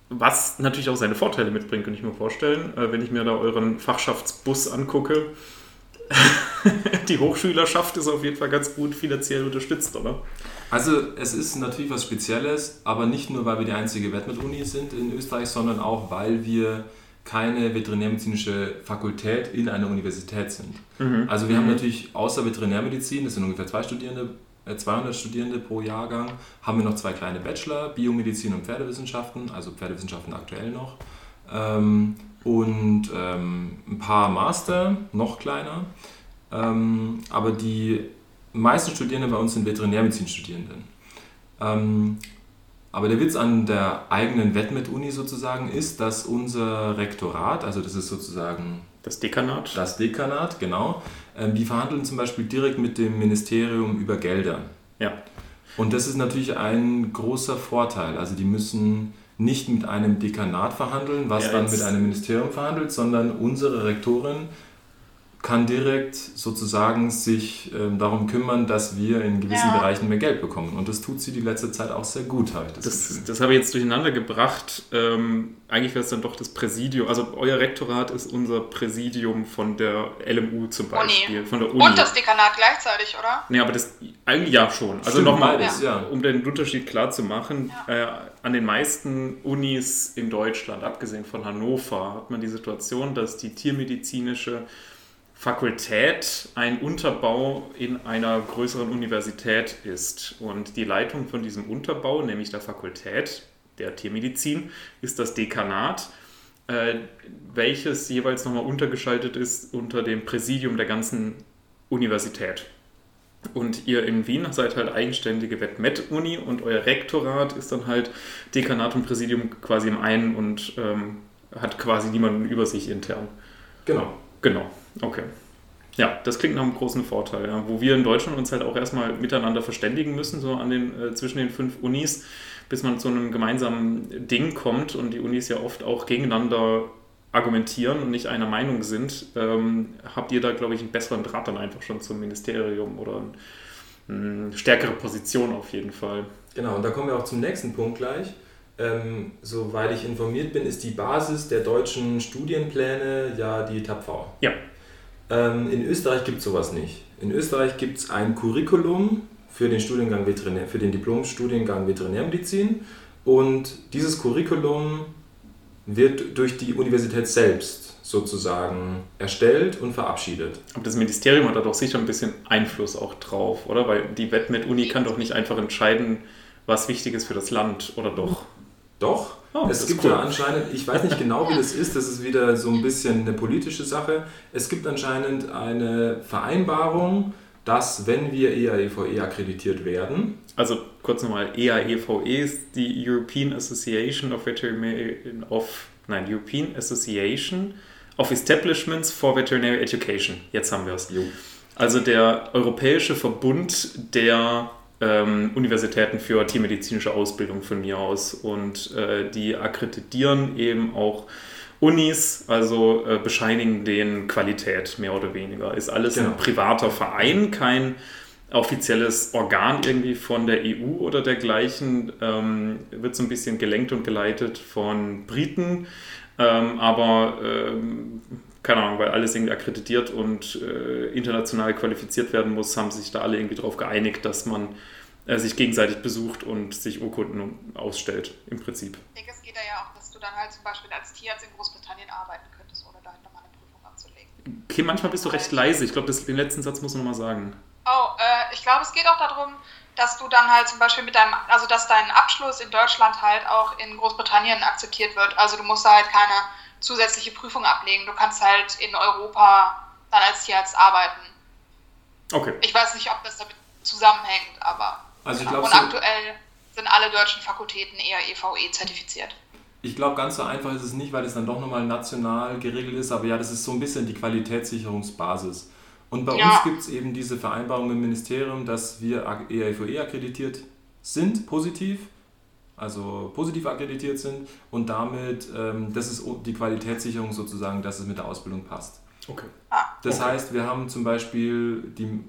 Was natürlich auch seine Vorteile mitbringt, kann ich mir vorstellen. Äh, wenn ich mir da euren Fachschaftsbus angucke, <laughs> die Hochschülerschaft ist auf jeden Fall ganz gut finanziell unterstützt, oder? Also es ist natürlich was Spezielles, aber nicht nur, weil wir die einzige Wettmet-Uni sind in Österreich, sondern auch, weil wir keine veterinärmedizinische Fakultät in einer Universität sind. Mhm. Also wir mhm. haben natürlich außer Veterinärmedizin, das sind ungefähr zwei Studierende, äh 200 Studierende pro Jahrgang, haben wir noch zwei kleine Bachelor, Biomedizin und Pferdewissenschaften, also Pferdewissenschaften aktuell noch. Ähm, und ähm, ein paar Master, noch kleiner. Ähm, aber die meisten Studierenden bei uns sind Veterinärmedizin-Studierenden. Ähm, aber der Witz an der eigenen Wettmet-Uni sozusagen ist, dass unser Rektorat, also das ist sozusagen das Dekanat. Das Dekanat, genau. Ähm, die verhandeln zum Beispiel direkt mit dem Ministerium über Gelder. Ja. Und das ist natürlich ein großer Vorteil. Also die müssen nicht mit einem Dekanat verhandeln, was ja, dann mit einem Ministerium verhandelt, sondern unsere Rektorin kann direkt sozusagen sich ähm, darum kümmern, dass wir in gewissen ja. Bereichen mehr Geld bekommen. Und das tut sie die letzte Zeit auch sehr gut, habe ich das, das Das habe ich jetzt durcheinander gebracht. Ähm, eigentlich wäre es dann doch das Präsidium. Also euer Rektorat ist unser Präsidium von der LMU zum Beispiel. Uni. Von der Uni. Und das Dekanat gleichzeitig, oder? Nee, aber das eigentlich ja schon. Also nochmal, ja. um den Unterschied klar zu machen, ja. äh, an den meisten Unis in Deutschland, abgesehen von Hannover, hat man die Situation, dass die tiermedizinische Fakultät ein Unterbau in einer größeren Universität ist. Und die Leitung von diesem Unterbau, nämlich der Fakultät der Tiermedizin, ist das Dekanat, äh, welches jeweils nochmal untergeschaltet ist unter dem Präsidium der ganzen Universität. Und ihr in Wien seid halt eigenständige Vet-Med-Uni und euer Rektorat ist dann halt Dekanat und Präsidium quasi im einen und ähm, hat quasi niemanden über sich intern. Genau. Genau. Okay. Ja, das klingt nach einem großen Vorteil, ja. wo wir in Deutschland uns halt auch erstmal miteinander verständigen müssen, so an den, äh, zwischen den fünf Unis, bis man zu einem gemeinsamen Ding kommt und die Unis ja oft auch gegeneinander argumentieren und nicht einer Meinung sind, ähm, habt ihr da, glaube ich, einen besseren Draht dann einfach schon zum Ministerium oder eine stärkere Position auf jeden Fall. Genau, und da kommen wir auch zum nächsten Punkt gleich. Ähm, soweit ich informiert bin, ist die Basis der deutschen Studienpläne ja die TAPV. Ja. Ähm, in Österreich gibt es sowas nicht. In Österreich gibt es ein Curriculum für den Studiengang Veterinär, für den Diplomstudiengang Veterinärmedizin und dieses Curriculum wird durch die Universität selbst sozusagen erstellt und verabschiedet. Aber das Ministerium hat da doch sicher ein bisschen Einfluss auch drauf, oder? Weil die Vetmed-Uni kann doch nicht einfach entscheiden, was wichtig ist für das Land, oder doch? Doch. Oh, es gibt cool. ja anscheinend, ich weiß nicht genau, wie das ist, das ist wieder so ein bisschen eine politische Sache. Es gibt anscheinend eine Vereinbarung, dass wenn wir EAEVE e akkreditiert werden. Also kurz nochmal, EAEVE e ist die European Association of Veterinary of nein, European Association of Establishments for Veterinary Education. Jetzt haben wir es. Also der Europäische Verbund der ähm, Universitäten für tiermedizinische Ausbildung von mir aus. Und äh, die akkreditieren eben auch Unis, also äh, bescheinigen den Qualität mehr oder weniger. Ist alles genau. ein privater Verein, kein offizielles Organ irgendwie von der EU oder dergleichen. Ähm, wird so ein bisschen gelenkt und geleitet von Briten, ähm, aber ähm, keine Ahnung, weil alles irgendwie akkreditiert und äh, international qualifiziert werden muss, haben sich da alle irgendwie darauf geeinigt, dass man äh, sich gegenseitig besucht und sich Urkunden ausstellt, im Prinzip. Ich denke, es geht da ja auch, dass du dann halt zum Beispiel als Tierarzt in Großbritannien arbeiten könntest, ohne da halt nochmal eine Prüfung abzulegen. Okay, manchmal bist du recht leise. Ich glaube, den letzten Satz muss man nochmal sagen. Oh, äh, ich glaube, es geht auch darum, dass du dann halt zum Beispiel mit deinem, also dass dein Abschluss in Deutschland halt auch in Großbritannien akzeptiert wird. Also du musst da halt keine zusätzliche Prüfung ablegen. Du kannst halt in Europa dann als Tierarzt arbeiten. Okay. Ich weiß nicht, ob das damit zusammenhängt, aber Also ich genau. glaube, und so, aktuell sind alle deutschen Fakultäten eher EVE zertifiziert. ich glaube, ganz so einfach ist es nicht, weil es dann doch nochmal national geregelt ist. Aber ja, das ist so ein bisschen die Qualitätssicherungsbasis. Und bei Ja. uns gibt es eben diese Vereinbarung im Ministerium, dass wir EIVE akkreditiert sind, positiv, also positiv akkreditiert sind und damit, ähm, das ist die Qualitätssicherung sozusagen, dass es mit der Ausbildung passt. Okay. Das Okay. heißt, wir haben zum Beispiel die,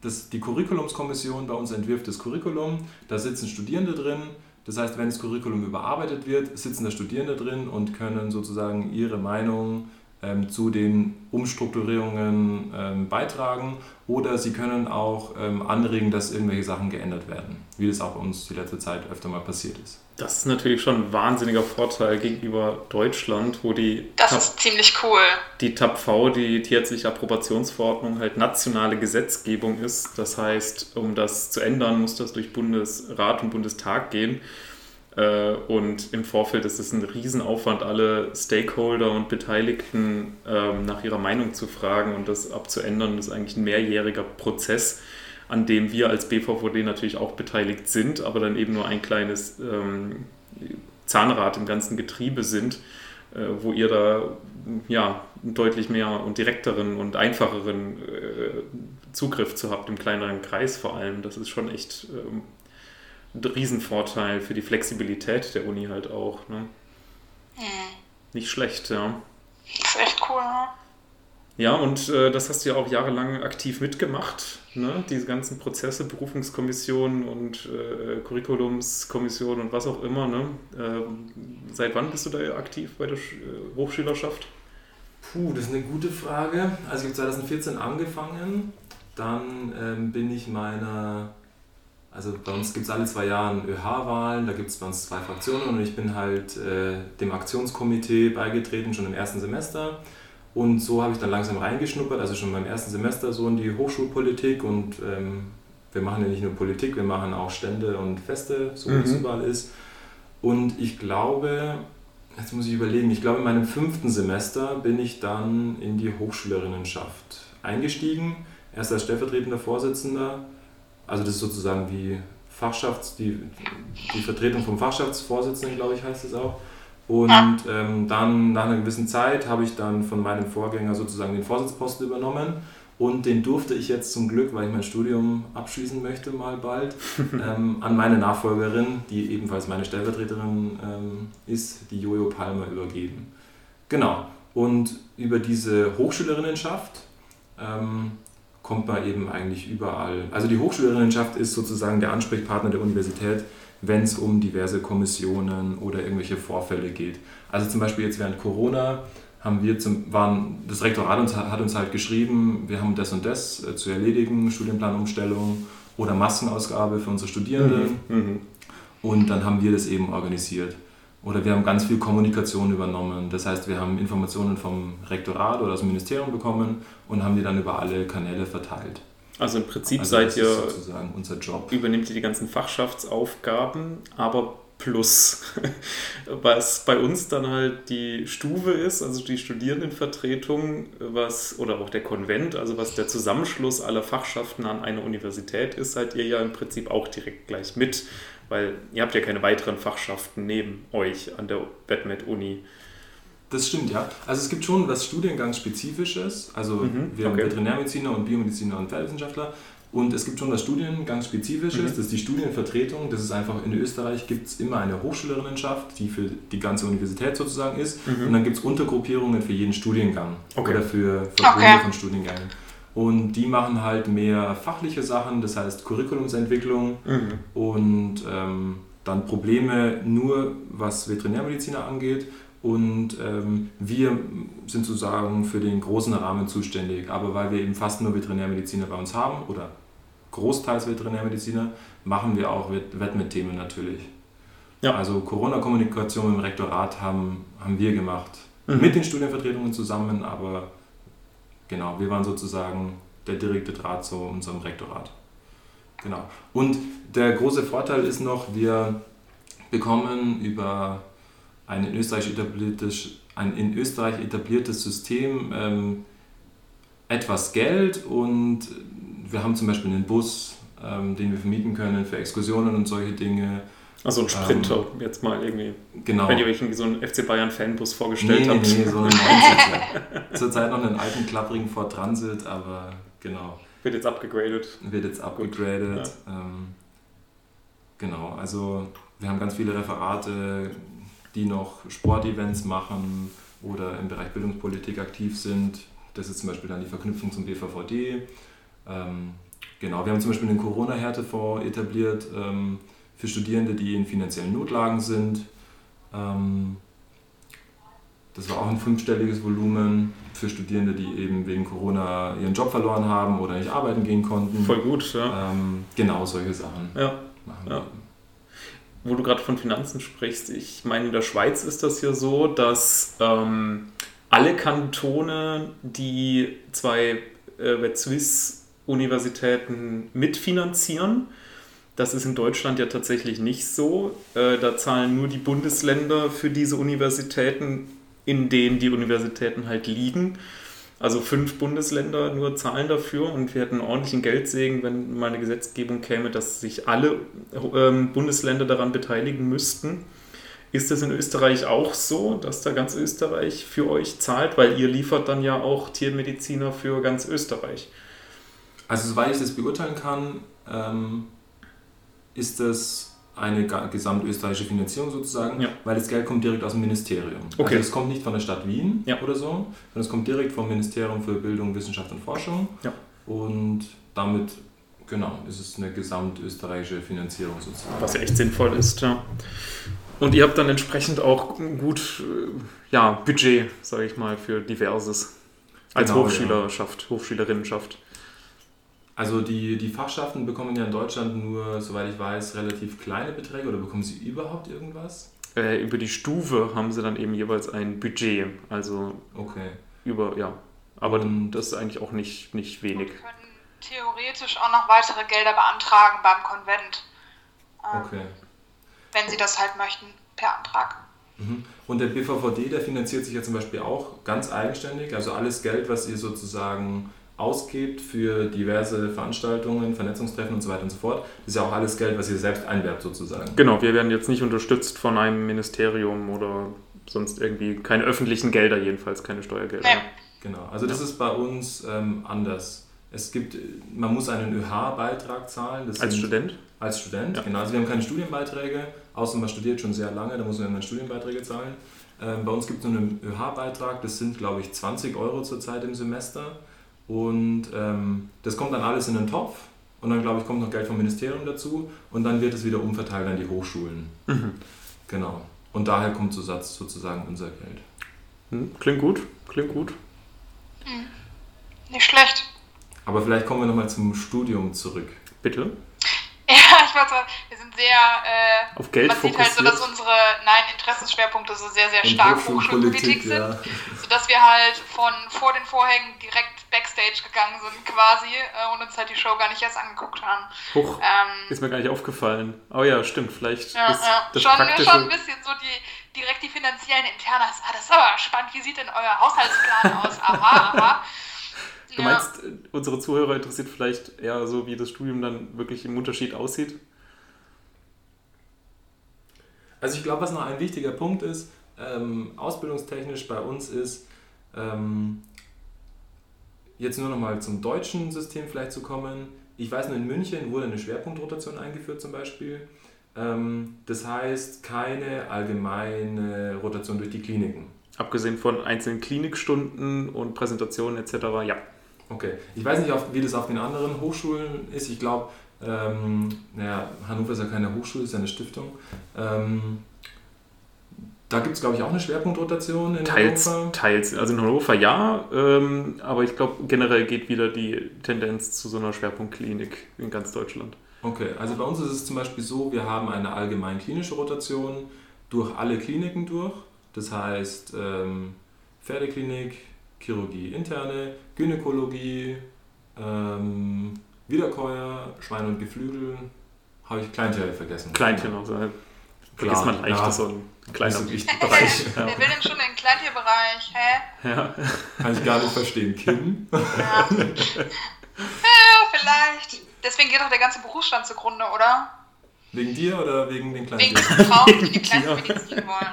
das, die Curriculumskommission bei uns entwirft das Curriculum, da sitzen Studierende drin. Das heißt, wenn das Curriculum überarbeitet wird, sitzen da Studierende drin und können sozusagen ihre Meinung ähm, zu den Umstrukturierungen ähm, beitragen oder sie können auch ähm, anregen, dass irgendwelche Sachen geändert werden, wie das auch bei uns die letzte Zeit öfter mal passiert ist. Das ist natürlich schon ein wahnsinniger Vorteil gegenüber Deutschland, wo die Das TAP, ist ziemlich cool. die TAPV, die tierärztliche Approbationsverordnung, halt nationale Gesetzgebung ist. Das heißt, um das zu ändern, muss das durch Bundesrat und Bundestag gehen. Äh, Und im Vorfeld ist es ein Riesenaufwand, alle Stakeholder und Beteiligten ähm, nach ihrer Meinung zu fragen und das abzuändern. Das ist eigentlich ein mehrjähriger Prozess, an dem wir als BVVD natürlich auch beteiligt sind, aber dann eben nur ein kleines ähm, Zahnrad im ganzen Getriebe sind, äh, wo ihr da ja, deutlich mehr und direkteren und einfacheren äh, Zugriff zu habt, im kleineren Kreis vor allem. Das ist schon echt ähm, ein Riesenvorteil für die Flexibilität der Uni halt auch. Ne? Hm. Nicht schlecht, ja. Das ist echt cool, ne? Ja, und äh, das hast du ja auch jahrelang aktiv mitgemacht, ne? diese ganzen Prozesse, Berufungskommissionen und äh, Curriculumskommissionen und was auch immer. Ne? Ähm, seit wann bist du da aktiv bei der Sch äh, Hochschülerschaft? Puh, das ist eine gute Frage. Also ich habe 2014 angefangen, dann ähm, bin ich meiner, also bei uns gibt es alle zwei Jahre ÖH-Wahlen, da gibt es bei uns zwei Fraktionen und ich bin halt äh, dem Aktionskomitee beigetreten, schon im ersten Semester. Und so habe ich dann langsam reingeschnuppert, also schon beim ersten Semester so in die Hochschulpolitik und ähm, wir machen ja nicht nur Politik, wir machen auch Stände und Feste, so wie es Mhm. überall ist. Und ich glaube, jetzt muss ich überlegen, ich glaube in meinem fünften Semester bin ich dann in die Hochschülerinnenschaft eingestiegen, erst als stellvertretender Vorsitzender. Also das ist sozusagen wie Fachschafts, die, die Vertretung vom Fachschaftsvorsitzenden, glaube ich, heißt es auch. Und ähm, dann nach einer gewissen Zeit habe ich dann von meinem Vorgänger sozusagen den Vorsitzposten übernommen. Und den durfte ich jetzt zum Glück, weil ich mein Studium abschließen möchte, mal bald, <laughs> ähm, an meine Nachfolgerin, die ebenfalls meine Stellvertreterin ähm, ist, die Jojo Palmer, übergeben. Genau. Und über diese Hochschülerinnenschaft ähm, kommt man eben eigentlich überall. Also die Hochschülerinnenschaft ist sozusagen der Ansprechpartner der Universität, wenn es um diverse Kommissionen oder irgendwelche Vorfälle geht. Also zum Beispiel jetzt während Corona haben wir zum, waren, das Rektorat uns, hat uns halt geschrieben, wir haben das und das äh, zu erledigen, Studienplanumstellung oder Maskenausgabe für unsere Studierenden. Mhm. Und dann haben wir das eben organisiert. Oder wir haben ganz viel Kommunikation übernommen. Das heißt, wir haben Informationen vom Rektorat oder aus dem Ministerium bekommen und haben die dann über alle Kanäle verteilt. Also im Prinzip Also seid ihr, sozusagen unser Job. übernehmt ihr die ganzen Fachschaftsaufgaben, aber plus, <laughs> was bei uns dann halt die Stufe ist, also die Studierendenvertretung, was, oder auch der Konvent, also was der Zusammenschluss aller Fachschaften an einer Universität ist, seid ihr ja im Prinzip auch direkt gleich mit, weil ihr habt ja keine weiteren Fachschaften neben euch an der BetMed-Uni. Das stimmt, ja. Also es gibt schon was Studiengangsspezifisches. Also Mhm, wir haben okay. Veterinärmediziner und Biomediziner und Pferdewissenschaftler. Und es gibt schon was Studiengangsspezifisches, Mhm. das ist die Studienvertretung. Das ist einfach, in Österreich gibt es immer eine Hochschülerinnenschaft, die für die ganze Universität sozusagen ist. Mhm. Und dann gibt es Untergruppierungen für jeden Studiengang Okay. oder für Verbunde Okay. von Studiengängen. Und die machen halt mehr fachliche Sachen, das heißt Curriculumsentwicklung Mhm. und ähm, dann Probleme nur, was Veterinärmediziner angeht. Und ähm, wir sind sozusagen für den großen Rahmen zuständig. Aber weil wir eben fast nur Veterinärmediziner bei uns haben oder großteils Veterinärmediziner, machen wir auch Wett mit Themen natürlich. Ja. Also Corona-Kommunikation im Rektorat haben, haben wir gemacht. Mhm. Mit den Studienvertretungen zusammen, aber genau, wir waren sozusagen der direkte Draht zu unserem Rektorat. Genau. Und der große Vorteil ist noch, wir bekommen über ein in Österreich etabliertes, ein in Österreich etabliertes System ähm, etwas Geld und wir haben zum Beispiel einen Bus, ähm, den wir vermieten können für Exkursionen und solche Dinge. Also ein Sprinter, ähm, jetzt mal irgendwie. Genau. Wenn ihr euch irgendwie so einen FC Bayern Fanbus vorgestellt nee, habt. Nee, nee, so einen <laughs> 90 Zurzeit noch einen alten, klapprigen Ford Transit, aber genau. Wird jetzt abgegradet. Wird jetzt abgegradet. Ja. Ähm, genau, also wir haben ganz viele Referate, die noch Sportevents machen oder im Bereich Bildungspolitik aktiv sind. Das ist zum Beispiel dann die Verknüpfung zum BVVD. Ähm, genau, wir haben zum Beispiel den Corona-Härtefonds etabliert ähm, für Studierende, die in finanziellen Notlagen sind. Ähm, das war auch ein fünfstelliges Volumen für Studierende, die eben wegen Corona ihren Job verloren haben oder nicht arbeiten gehen konnten. Voll gut, ja. Ähm, genau solche Sachen ja. machen. Ja. Wo du gerade von Finanzen sprichst, ich meine, in der Schweiz ist das ja so, dass ähm, alle Kantone, die zwei äh, Swiss-Universitäten mitfinanzieren, das ist in Deutschland ja tatsächlich nicht so. Äh, da zahlen nur die Bundesländer für diese Universitäten in denen die Universitäten halt liegen. Also fünf Bundesländer nur zahlen dafür und wir hätten ordentlichen Geldsegen, wenn mal eine Gesetzgebung käme, dass sich alle ähm, Bundesländer daran beteiligen müssten. Ist das in Österreich auch so, dass da ganz Österreich für euch zahlt? Weil ihr liefert dann ja auch Tiermediziner für ganz Österreich. Also soweit ich das beurteilen kann, ähm, ist das eine gesamtösterreichische Finanzierung sozusagen, ja. weil das Geld kommt direkt aus dem Ministerium. Okay. Also es kommt nicht von der Stadt Wien ja. oder so, sondern es kommt direkt vom Ministerium für Bildung, Wissenschaft und Forschung. Ja. Und damit, genau, ist es eine gesamtösterreichische Finanzierung sozusagen. Was ja echt sinnvoll ist, ja. Und ihr habt dann entsprechend auch gut ja, Budget, sage ich mal, für diverses. Als genau, Hochschülerschaft, Hochschülerinnenschaft. Also die, die Fachschaften bekommen ja in Deutschland nur, soweit ich weiß, relativ kleine Beträge oder bekommen sie überhaupt irgendwas? Äh, über die Stufe haben sie dann eben jeweils ein Budget. Also okay. über, ja. Aber Und das ist eigentlich auch nicht, nicht wenig. Wir können theoretisch auch noch weitere Gelder beantragen beim Konvent. Ähm, okay. Wenn sie das halt möchten, per Antrag. Mhm. Und der BVVD, der finanziert sich ja zum Beispiel auch ganz eigenständig. Also alles Geld, was ihr sozusagen ausgibt für diverse Veranstaltungen, Vernetzungstreffen und so weiter und so fort. Das ist ja auch alles Geld, was ihr selbst einwerbt sozusagen. Genau, wir werden jetzt nicht unterstützt von einem Ministerium oder sonst irgendwie keine öffentlichen Gelder, jedenfalls keine Steuergelder. Nee. Genau, also das ja. ist bei uns ähm, anders. Es gibt, man muss einen ÖH-Beitrag zahlen. als sind, Student? Als Student, ja. genau. Also wir haben keine Studienbeiträge, außer man studiert schon sehr lange, da muss man dann Studienbeiträge zahlen. Ähm, bei uns gibt es nur einen ÖH-Beitrag, das sind glaube ich 20 Euro zurzeit im Semester. Und ähm, das kommt dann alles in den Topf. Und dann, glaube ich, kommt noch Geld vom Ministerium dazu. Und dann wird es wieder umverteilt an die Hochschulen. Mhm. Genau. Und daher kommt sozusagen unser Geld. Hm, klingt gut, klingt gut. Hm. Nicht schlecht. Aber vielleicht kommen wir nochmal zum Studium zurück. Bitte? <laughs> Ja, ich wollte wir sind sehr. Äh, Auf Geld man fokussiert. sieht halt so, dass unsere nein, Interessensschwerpunkte so sehr, sehr stark Hochschulpolitik sind. Ja. Sodass wir halt von vor den Vorhängen direkt Backstage gegangen sind quasi äh, und uns halt die Show gar nicht erst angeguckt haben. Hoch, ähm, ist mir gar nicht aufgefallen. Oh ja, stimmt, vielleicht ja, ist ja. das schon, praktische... schon ein bisschen so die, direkt die finanziellen Internas. Ah, das ist aber spannend. Wie sieht denn euer Haushaltsplan <laughs> aus? Aha, aha. Du ja. meinst, unsere Zuhörer interessiert vielleicht eher so, wie das Studium dann wirklich im Unterschied aussieht? Also ich glaube, was noch ein wichtiger Punkt ist, ähm, ausbildungstechnisch bei uns ist, ähm, jetzt nur noch mal zum deutschen System vielleicht zu kommen. Ich weiß nur, in München wurde eine Schwerpunktrotation eingeführt zum Beispiel. Ähm, das heißt, keine allgemeine Rotation durch die Kliniken. Abgesehen von einzelnen Klinikstunden und Präsentationen etc., ja. Okay. Ich weiß nicht, wie das auf den anderen Hochschulen ist. Ich glaube, ähm, naja, Hannover ist ja keine Hochschule, ist ja eine Stiftung. Ähm, Da gibt es, glaube ich, auch eine Schwerpunktrotation in Teils, Hannover. teils. Also in Hannover ja, ähm, aber ich glaube, generell geht wieder die Tendenz zu so einer Schwerpunktklinik in ganz Deutschland. Okay, also bei uns ist es zum Beispiel so, wir haben eine allgemein klinische Rotation durch alle Kliniken durch. Das heißt ähm, Pferdeklinik, Chirurgie interne, Gynäkologie, ähm, Wiederkäuer, Schwein und Geflügel. Habe ich Kleintiere vergessen? Kleintier noch, so. vergisst man leicht, ja. das so ein kleiner. Bereich. <laughs> Wer will denn schon den Kleintierbereich? Hä? Ja. Kann ich gar nicht verstehen. Kim? Ja. <laughs> ja, vielleicht. Deswegen geht doch der ganze Berufsstand zugrunde, oder? Wegen dir oder wegen den Wegen Kleintieren? Frauen, die <laughs> die Kleinstmedizin wollen.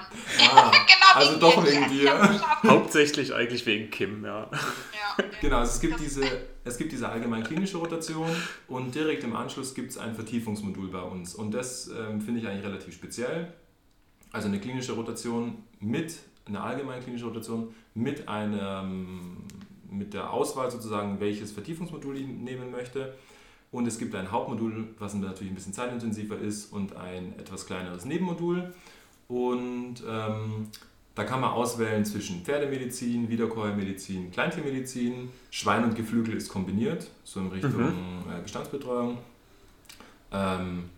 Ah, genau, also wegen doch dir. wegen dir. Hauptsächlich eigentlich wegen Kim, ja. Ja. Genau, also es gibt diese, es gibt diese allgemein klinische Rotation und direkt im Anschluss gibt es ein Vertiefungsmodul bei uns. Und das ähm, finde ich eigentlich relativ speziell. Also eine klinische Rotation mit, eine allgemein klinische Rotation mit einer, mit der Auswahl sozusagen, welches Vertiefungsmodul ich nehmen möchte. Und es gibt ein Hauptmodul, was natürlich ein bisschen zeitintensiver ist und ein etwas kleineres Nebenmodul. Und ähm, da kann man auswählen zwischen Pferdemedizin, Wiederkäuermedizin, Kleintiermedizin. Schwein und Geflügel ist kombiniert, so in Richtung äh, Bestandsbetreuung. Ähm, ähm,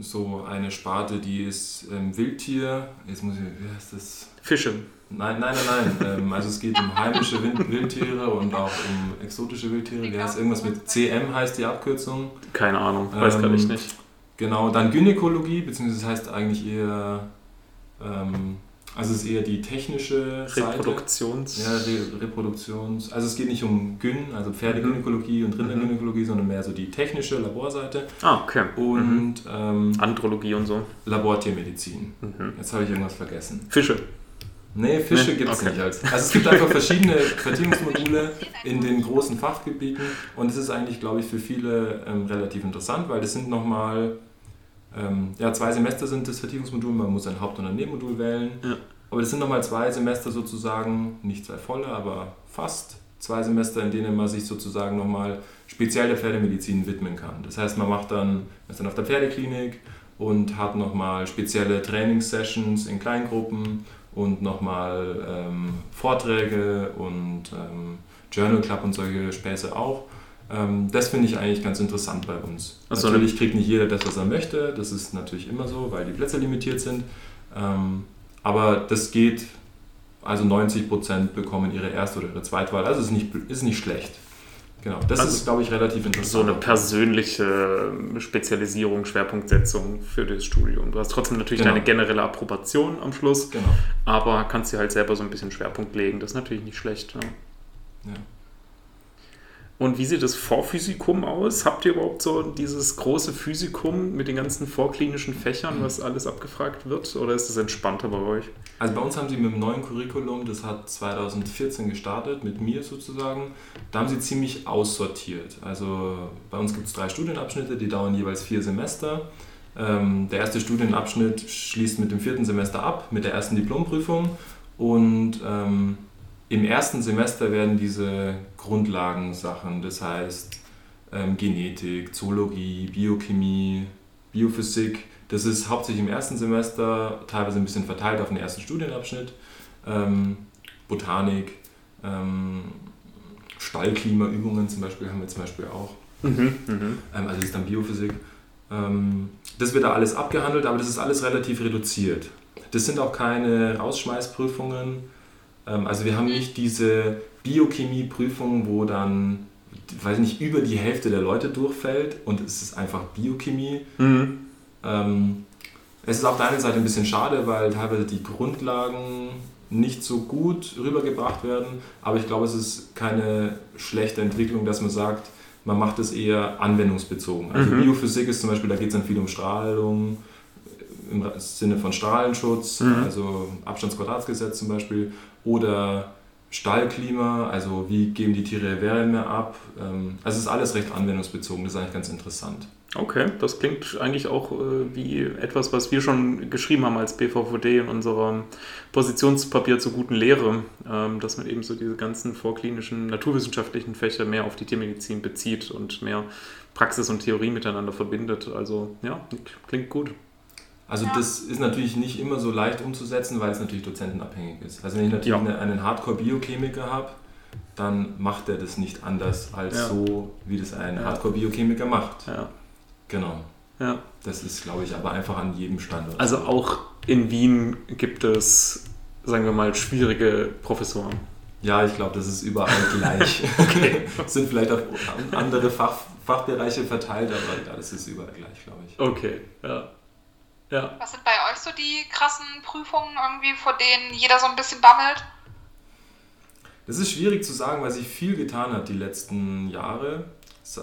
so eine Sparte, die ist ähm, Wildtier. Jetzt muss ich, wie heißt das? Fische. Nein, nein, nein, nein. <laughs> ähm, also es geht um heimische Wild Wildtiere und auch um exotische Wildtiere. Wie heißt irgendwas mit CM heißt die Abkürzung. Keine Ahnung, weiß Ähm, gar nicht. nicht. Genau, dann Gynäkologie, beziehungsweise das heißt eigentlich eher, ähm, also es ist eher die technische Seite. Reproduktions. Ja, Re Reproduktions. Also es geht nicht um Gyn, also Pferdegynäkologie und Rindergynäkologie, sondern mehr so die technische Laborseite Ah, okay. Mhm. und ähm, Andrologie und so. Labortiermedizin. Mhm. Jetzt habe ich irgendwas vergessen. Fische. Nee, Fische Nee? gibt es Okay. nicht. Als, also es gibt einfach <laughs> verschiedene Vertiefungsmodule in den großen Fachgebieten und es ist eigentlich, glaube ich, für viele ähm, relativ interessant, weil das sind nochmal, ähm, ja, zwei Semester sind das Vertiefungsmodul, man muss ein Haupt- und ein Nebenmodul wählen. Ja. Aber das sind nochmal zwei Semester sozusagen, nicht zwei volle, aber fast zwei Semester, in denen man sich sozusagen nochmal speziell der Pferdemedizin widmen kann. Das heißt, man macht dann, ist dann auf der Pferdeklinik und hat nochmal spezielle Trainingssessions in Kleingruppen und nochmal ähm, Vorträge und ähm, Journal Club und solche Späße auch. Ähm, das finde ich eigentlich ganz interessant bei uns. Ach so, natürlich kriegt nicht jeder das, was er möchte. Das ist natürlich immer so, weil die Plätze limitiert sind. Ähm, aber das geht, also 90% bekommen ihre erste oder ihre Zweitwahl. Also ist nicht, ist nicht schlecht. Genau, das Also ist, glaube ich, relativ So interessant. eine persönliche Spezialisierung, Schwerpunktsetzung für das Studium. Du hast trotzdem natürlich Genau. deine generelle Approbation am Schluss, Genau. aber kannst dir halt selber so ein bisschen Schwerpunkt legen. Das ist natürlich nicht schlecht. Ja. Ja. Und wie sieht das Vorphysikum aus? Habt ihr überhaupt so dieses große Physikum mit den ganzen vorklinischen Fächern, was alles abgefragt wird? Oder ist das entspannter bei euch? Also bei uns haben sie mit dem neuen Curriculum, das hat 2014 gestartet, mit mir sozusagen, da haben sie ziemlich aussortiert. Also bei uns gibt es drei Studienabschnitte, die dauern jeweils vier Semester. Ähm, der erste Studienabschnitt schließt mit dem vierten Semester ab, mit der ersten Diplomprüfung. Und ähm, im ersten Semester werden diese Grundlagensachen, das heißt ähm, Genetik, Zoologie, Biochemie, Biophysik, das ist hauptsächlich im ersten Semester, teilweise ein bisschen verteilt auf den ersten Studienabschnitt. Ähm, Botanik, ähm, Stallklimaübungen zum Beispiel haben wir zum Beispiel auch. Mhm. Mhm. Ähm, also ist dann Biophysik. Ähm, das wird da alles abgehandelt, aber das ist alles relativ reduziert. Das sind auch keine Rausschmeißprüfungen. Ähm, also wir haben nicht diese Biochemieprüfung, wo dann, weiß nicht, über die Hälfte der Leute durchfällt und es ist einfach Biochemie. Mhm. Ähm, es ist auf der einen Seite ein bisschen schade, weil teilweise die Grundlagen nicht so gut rübergebracht werden, aber ich glaube, es ist keine schlechte Entwicklung, dass man sagt, man macht es eher anwendungsbezogen. Also Mhm. Biophysik ist zum Beispiel, da geht es dann viel um Strahlung, im Sinne von Strahlenschutz, Mhm. also Abstandsquadratsgesetz zum Beispiel, oder Stallklima, also wie geben die Tiere Wärme ab. Ähm, Also es ist alles recht anwendungsbezogen, das ist eigentlich ganz interessant. Okay, das klingt eigentlich auch äh, wie etwas, was wir schon geschrieben haben als BVVD in unserem Positionspapier zur guten Lehre, ähm, dass man eben so diese ganzen vorklinischen naturwissenschaftlichen Fächer mehr auf die Tiermedizin bezieht und mehr Praxis und Theorie miteinander verbindet. Also ja, klingt gut. Also Ja. das ist natürlich nicht immer so leicht umzusetzen, weil es natürlich dozentenabhängig ist. Also wenn ich natürlich Ja. eine, einen Hardcore-Biochemiker habe, dann macht er das nicht anders als Ja. so, wie das ein Ja. Hardcore-Biochemiker macht. Ja. Genau. ja. Das ist, glaube ich, aber einfach an jedem Standort. Also auch in Wien gibt es, sagen wir mal, schwierige Professoren. ja, ich glaube, das ist überall <laughs> gleich. Es <laughs> sind vielleicht auf andere Fach, Fachbereiche verteilt, aber ja, das ist überall gleich, glaube ich. Okay, ja. Ja. Was sind bei euch so die krassen Prüfungen irgendwie, vor denen jeder so ein bisschen bammelt? Das ist schwierig zu sagen, weil sich viel getan hat die letzten Jahre.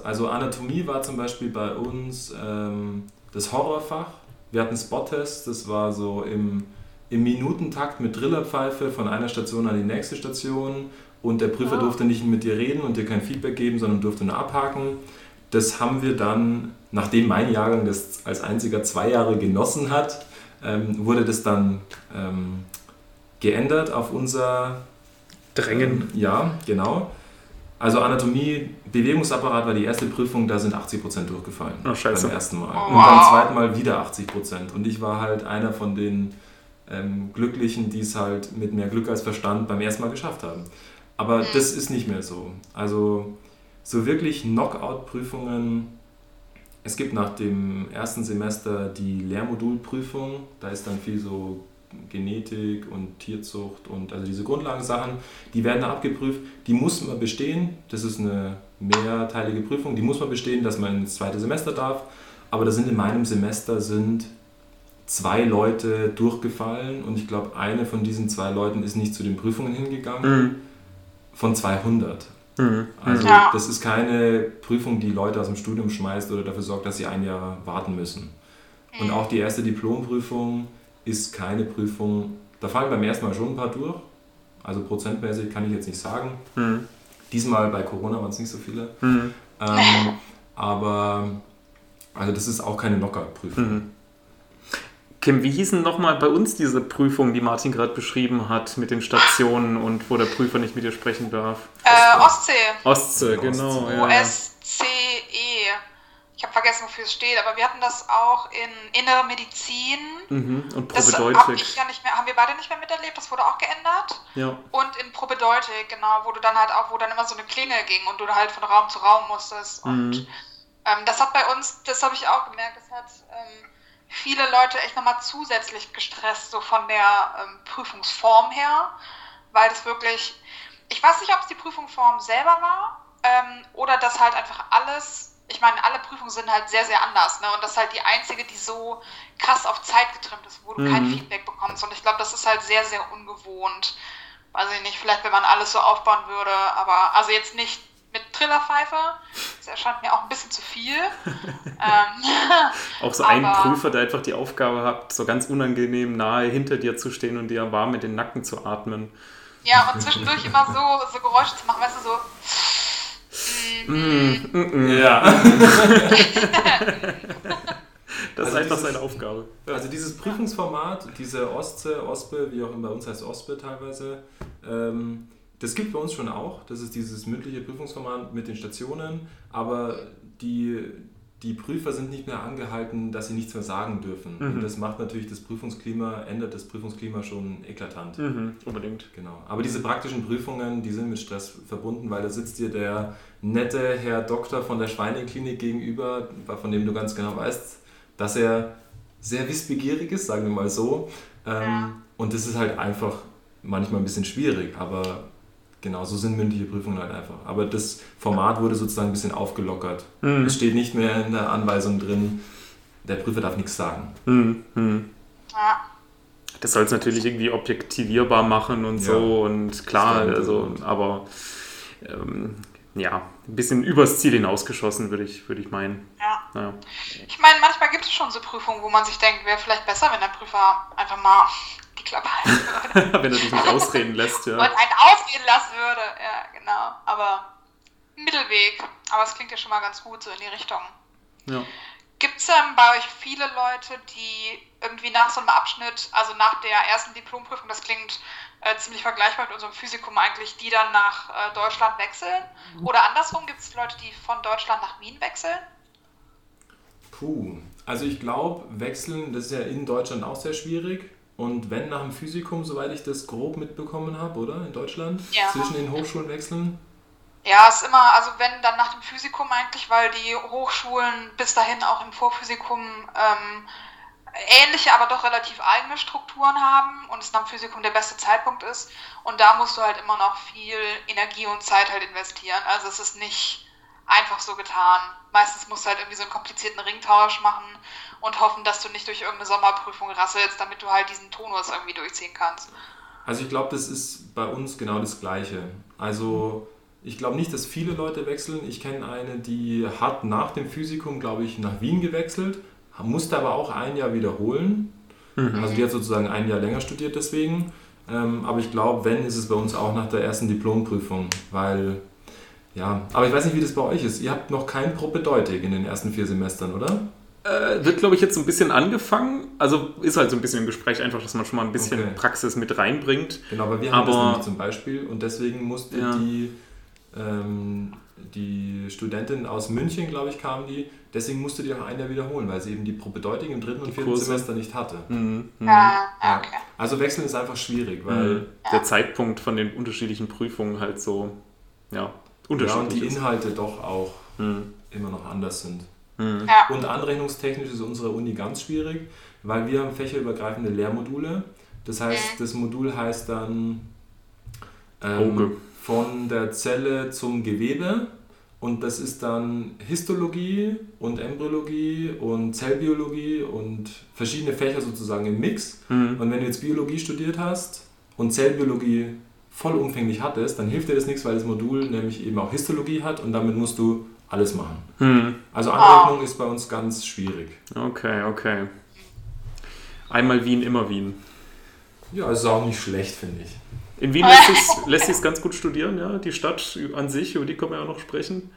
Also Anatomie war zum Beispiel bei uns ähm, das Horrorfach. Wir hatten Spot-Tests, das war so im, im Minutentakt mit Drillerpfeife von einer Station an die nächste Station und der Prüfer Ah. durfte nicht mit dir reden und dir kein Feedback geben, sondern durfte nur abhaken. Das haben wir dann, nachdem mein Jahrgang das als einziger zwei Jahre genossen hat, ähm, wurde das dann ähm, geändert auf unser Drängen. ja, genau. Also Anatomie, Bewegungsapparat war die erste Prüfung, da sind 80% durchgefallen. Oh, scheiße. Beim ersten Mal. Oh, Und beim zweiten Mal wieder 80%. Und ich war halt einer von den ähm, Glücklichen, die es halt mit mehr Glück als Verstand beim ersten Mal geschafft haben. Aber das ist nicht mehr so. Also so wirklich Knockout-Prüfungen. Es gibt nach dem ersten Semester die Lehrmodulprüfung. Da ist dann viel so Genetik und Tierzucht und also diese Grundlagensachen, die werden da abgeprüft. Die muss man bestehen. Das ist eine mehrteilige Prüfung. Die muss man bestehen, dass man ins zweite Semester darf. Aber da sind in meinem Semester sind zwei Leute durchgefallen und ich glaube, eine von diesen zwei Leuten ist nicht zu den Prüfungen hingegangen. Mhm. Von 200. Mhm. Also Ja. das ist keine Prüfung, die Leute aus dem Studium schmeißt oder dafür sorgt, dass sie ein Jahr warten müssen. Und auch die erste Diplomprüfung ist keine Prüfung, da fallen beim ersten Mal schon ein paar durch. Also prozentmäßig kann ich jetzt nicht sagen. Mhm. Diesmal bei Corona waren es nicht so viele. Mhm. Ähm, aber also das ist auch keine Knockout-Prüfung. Mhm. Kim, wie hießen nochmal bei uns diese Prüfung, die Martin gerade beschrieben hat, mit den Stationen und wo der Prüfer nicht mit dir sprechen darf? Äh, Ostsee. Ostsee, genau. O-S-C-E. Ich habe vergessen, wofür es steht, aber wir hatten das auch in Innere Medizin. Mhm. Und Das habe Propedeutik. ich ja nicht mehr, haben wir beide nicht mehr miterlebt, das wurde auch geändert. Ja. Und in Propedeutik, genau, wo du dann halt auch, wo dann immer so eine Klingel ging und du halt von Raum zu Raum musstest. Und Mhm. ähm, das hat bei uns, das habe ich auch gemerkt, das hat ähm, viele Leute echt nochmal zusätzlich gestresst, so von der ähm, Prüfungsform her, weil das wirklich, ich weiß nicht, ob es die Prüfungsform selber war ähm, oder dass halt einfach alles, ich meine, alle Prüfungen sind halt sehr, sehr anders, ne? Und das ist halt die einzige, die so krass auf Zeit getrimmt ist, wo du kein Mhm. Feedback bekommst. Und ich glaube, das ist halt sehr, sehr ungewohnt. Weiß ich nicht, vielleicht wenn man alles so aufbauen würde, aber also jetzt nicht mit Trillerpfeife. Das erscheint mir auch ein bisschen zu viel. <laughs> ähm, Auch so ein Aber- Prüfer, der einfach die Aufgabe hat, so ganz unangenehm nahe hinter dir zu stehen und dir warm in den Nacken zu atmen. ja, und zwischendurch immer so, so Geräusche zu machen, weißt du, so. Mm, mm, mm. Ja. Das ist Also einfach dieses- seine Aufgabe. Also dieses Prüfungsformat, diese Ostsee, Ospe, wie auch immer bei uns heißt Ospe teilweise, ähm, das gibt bei uns schon auch. Das ist dieses mündliche Prüfungsformat mit den Stationen, aber die, die Prüfer sind nicht mehr angehalten, dass sie nichts mehr sagen dürfen. Mhm. Und das macht natürlich das Prüfungsklima, ändert das Prüfungsklima schon eklatant. Mhm, unbedingt. Genau. Aber diese praktischen Prüfungen, die sind mit Stress verbunden, weil da sitzt dir der nette Herr Doktor von der Schweineklinik gegenüber, von dem du ganz genau weißt, dass er sehr wissbegierig ist, sagen wir mal so. Ähm, Ja. Und das ist halt einfach manchmal ein bisschen schwierig, aber genau, so sind mündliche Prüfungen halt einfach. Aber das Format wurde sozusagen ein bisschen aufgelockert. Mhm. Es steht nicht mehr in der Anweisung drin, der Prüfer darf nichts sagen. Mhm, mhm. Ja. Das soll es natürlich irgendwie objektivierbar machen und Ja. so und klar, also, aber ähm, ja, ein bisschen übers Ziel hinausgeschossen, würde ich, würde ich meinen. ja. Ja. Ich meine, manchmal gibt es schon so Prüfungen, wo man sich denkt, wäre vielleicht besser, wenn der Prüfer einfach mal die Klappe halten würde. <laughs> Wenn er dich nicht ausreden lässt, und ja. einen ausgehen lassen würde. Ja, genau. Aber Mittelweg. Aber es klingt ja schon mal ganz gut so in die Richtung. ja. Gibt es ähm, bei euch viele Leute, die irgendwie nach so einem Abschnitt, also nach der ersten Diplomprüfung, das klingt äh, ziemlich vergleichbar mit unserem Physikum eigentlich, die dann nach äh, Deutschland wechseln? Oder andersrum, gibt es Leute, die von Deutschland nach Wien wechseln? Puh, Also ich glaube, wechseln, das ist ja in Deutschland auch sehr schwierig. Und wenn nach dem Physikum, soweit ich das grob mitbekommen habe, oder? In Deutschland? Ja. Zwischen den Hochschulen wechseln? Ja, ist immer, also wenn dann nach dem Physikum eigentlich, weil die Hochschulen bis dahin auch im Vorphysikum ähm, ähnliche, aber doch relativ eigene Strukturen haben und es nach dem Physikum der beste Zeitpunkt ist. Und da musst du halt immer noch viel Energie und Zeit halt investieren. Also es ist nicht einfach so getan. Meistens musst du halt irgendwie so einen komplizierten Ringtausch machen und hoffen, dass du nicht durch irgendeine Sommerprüfung rasselst, damit du halt diesen Tonus irgendwie durchziehen kannst. Also ich glaube, das ist bei uns genau das Gleiche. Also ich glaube nicht, dass viele Leute wechseln. Ich kenne eine, die hat nach dem Physikum, glaube ich, nach Wien gewechselt, musste aber auch ein Jahr wiederholen. Also die hat sozusagen ein Jahr länger studiert deswegen. Ähm, aber ich glaube, wenn, ist es bei uns auch nach der ersten Diplomprüfung, weil ja, aber ich weiß nicht, wie das bei euch ist. Ihr habt noch kein Propedeutik in den ersten vier Semestern, oder? Äh, wird, glaube ich, jetzt so ein bisschen angefangen. Also ist halt so ein bisschen im Gespräch einfach, dass man schon mal ein bisschen Okay. Praxis mit reinbringt. Genau, aber wir haben das Aber- nämlich zum Beispiel und deswegen musste Ja. die, ähm, die Studentin aus München, glaube ich, kam die, deswegen musste die auch ein Jahr wiederholen, weil sie eben die Propedeutik im dritten und vierten Kurse. Semester nicht hatte. Mhm. Mhm. Ja, ja, okay. Also wechseln ist einfach schwierig, weil Weil der Zeitpunkt von den unterschiedlichen Prüfungen halt so, ja, ja, und unterschiedlich die ist. Inhalte doch auch Mhm. immer noch anders sind. Mhm. Ja. Und anrechnungstechnisch ist unsere Uni ganz schwierig, weil wir haben fächerübergreifende Lehrmodule. Das heißt, das Modul heißt dann ähm, Auge. Von der Zelle zum Gewebe. Und das ist dann Histologie und Embryologie und Zellbiologie und verschiedene Fächer sozusagen im Mix. Mhm. Und wenn du jetzt Biologie studiert hast und Zellbiologie vollumfänglich hattest, dann hilft dir das nichts, weil das Modul nämlich eben auch Histologie hat und damit musst du alles machen. Mhm. Also Anrechnung ist bei uns ganz schwierig. Okay, okay. Einmal Wien, immer Wien. Ja, ist auch nicht schlecht, finde ich. In Wien lässt <laughs> lässt sich's ganz gut studieren, ja. Die Stadt an sich, über die können wir ja noch sprechen.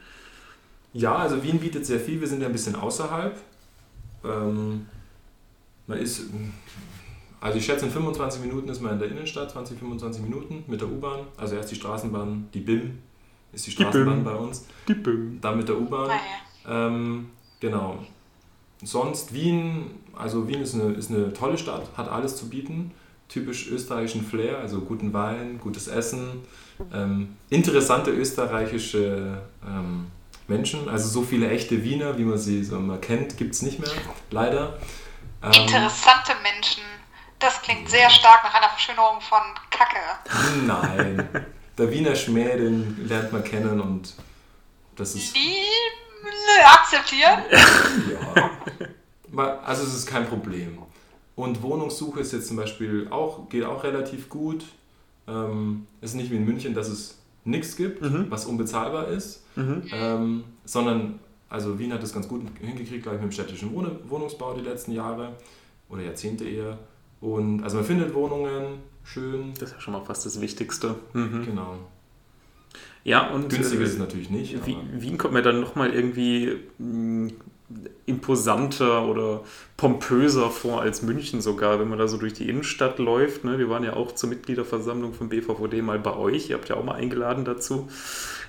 Ja, also Wien bietet sehr viel. Wir sind ja ein bisschen außerhalb. Ähm, man ist, also ich schätze, in 25 Minuten ist man in der Innenstadt, 20, 25 Minuten mit der U-Bahn. Also erst die Straßenbahn, die BIM ist die Die Straßenbahn BIM. bei uns. Die Böhm. Dann mit der U-Bahn. Naja. Ähm, genau. Sonst Wien, also Wien ist eine, ist eine tolle Stadt, hat alles zu bieten. Typisch österreichischen Flair, also guten Wein, gutes Essen, ähm, interessante österreichische ähm, Menschen, also so viele echte Wiener, wie man sie so mal kennt, gibt es nicht mehr, leider. Ähm, Interessante Menschen. Das klingt sehr stark nach einer Verschönerung von Kacke. nein, der Wiener Schmäh, den lernt man kennen und das ist Die akzeptieren. Ja. <laughs> Also es ist kein Problem. Und Wohnungssuche ist jetzt zum Beispiel auch, geht auch relativ gut. Ähm, es ist nicht wie in München, dass es nichts gibt, Mhm. was unbezahlbar ist, Mhm. ähm, sondern, also Wien hat das ganz gut hingekriegt, glaube ich, mit dem städtischen Wohn Wohnungsbau die letzten Jahre oder Jahrzehnte eher. Und also man findet Wohnungen schön, Das ist ja schon mal fast das Wichtigste. Mhm. genau. Ja, und Günstig äh, ist es natürlich nicht. Wien kommt mir dann nochmal irgendwie mh, imposanter oder pompöser vor als München sogar, wenn man da so durch die Innenstadt läuft. Ne? Wir waren ja auch zur Mitgliederversammlung vom BVVD mal bei euch. Ihr habt ja auch mal eingeladen dazu.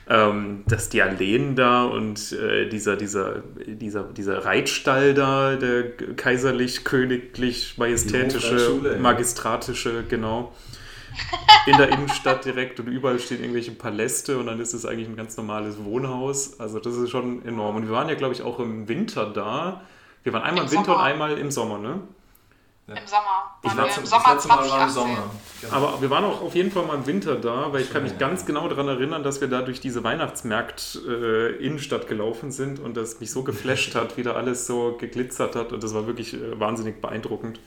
Ähm, dass die Alleen da und äh, dieser, dieser, dieser, dieser Reitstall da, der kaiserlich-königlich majestätische, Hofreitschule, ja. magistratische, genau in der Innenstadt direkt und überall stehen irgendwelche Paläste und dann ist es eigentlich ein ganz normales Wohnhaus. Also das ist schon enorm. Und wir waren ja, glaube ich, auch im Winter da. Wir waren einmal im, Im Winter und Sommer. einmal im Sommer, ne? Im Sommer. Ich Waren war wir zum, im das Sommer letzte Mal war im 2018. Sommer. Genau. Aber wir waren auch auf jeden Fall mal im Winter da, weil ich kann mich Ja. ganz genau daran erinnern, dass wir da durch diese Weihnachtsmarkt-Innenstadt gelaufen sind und das mich so geflasht hat, wie da alles so geglitzert hat und das war wirklich äh, wahnsinnig beeindruckend.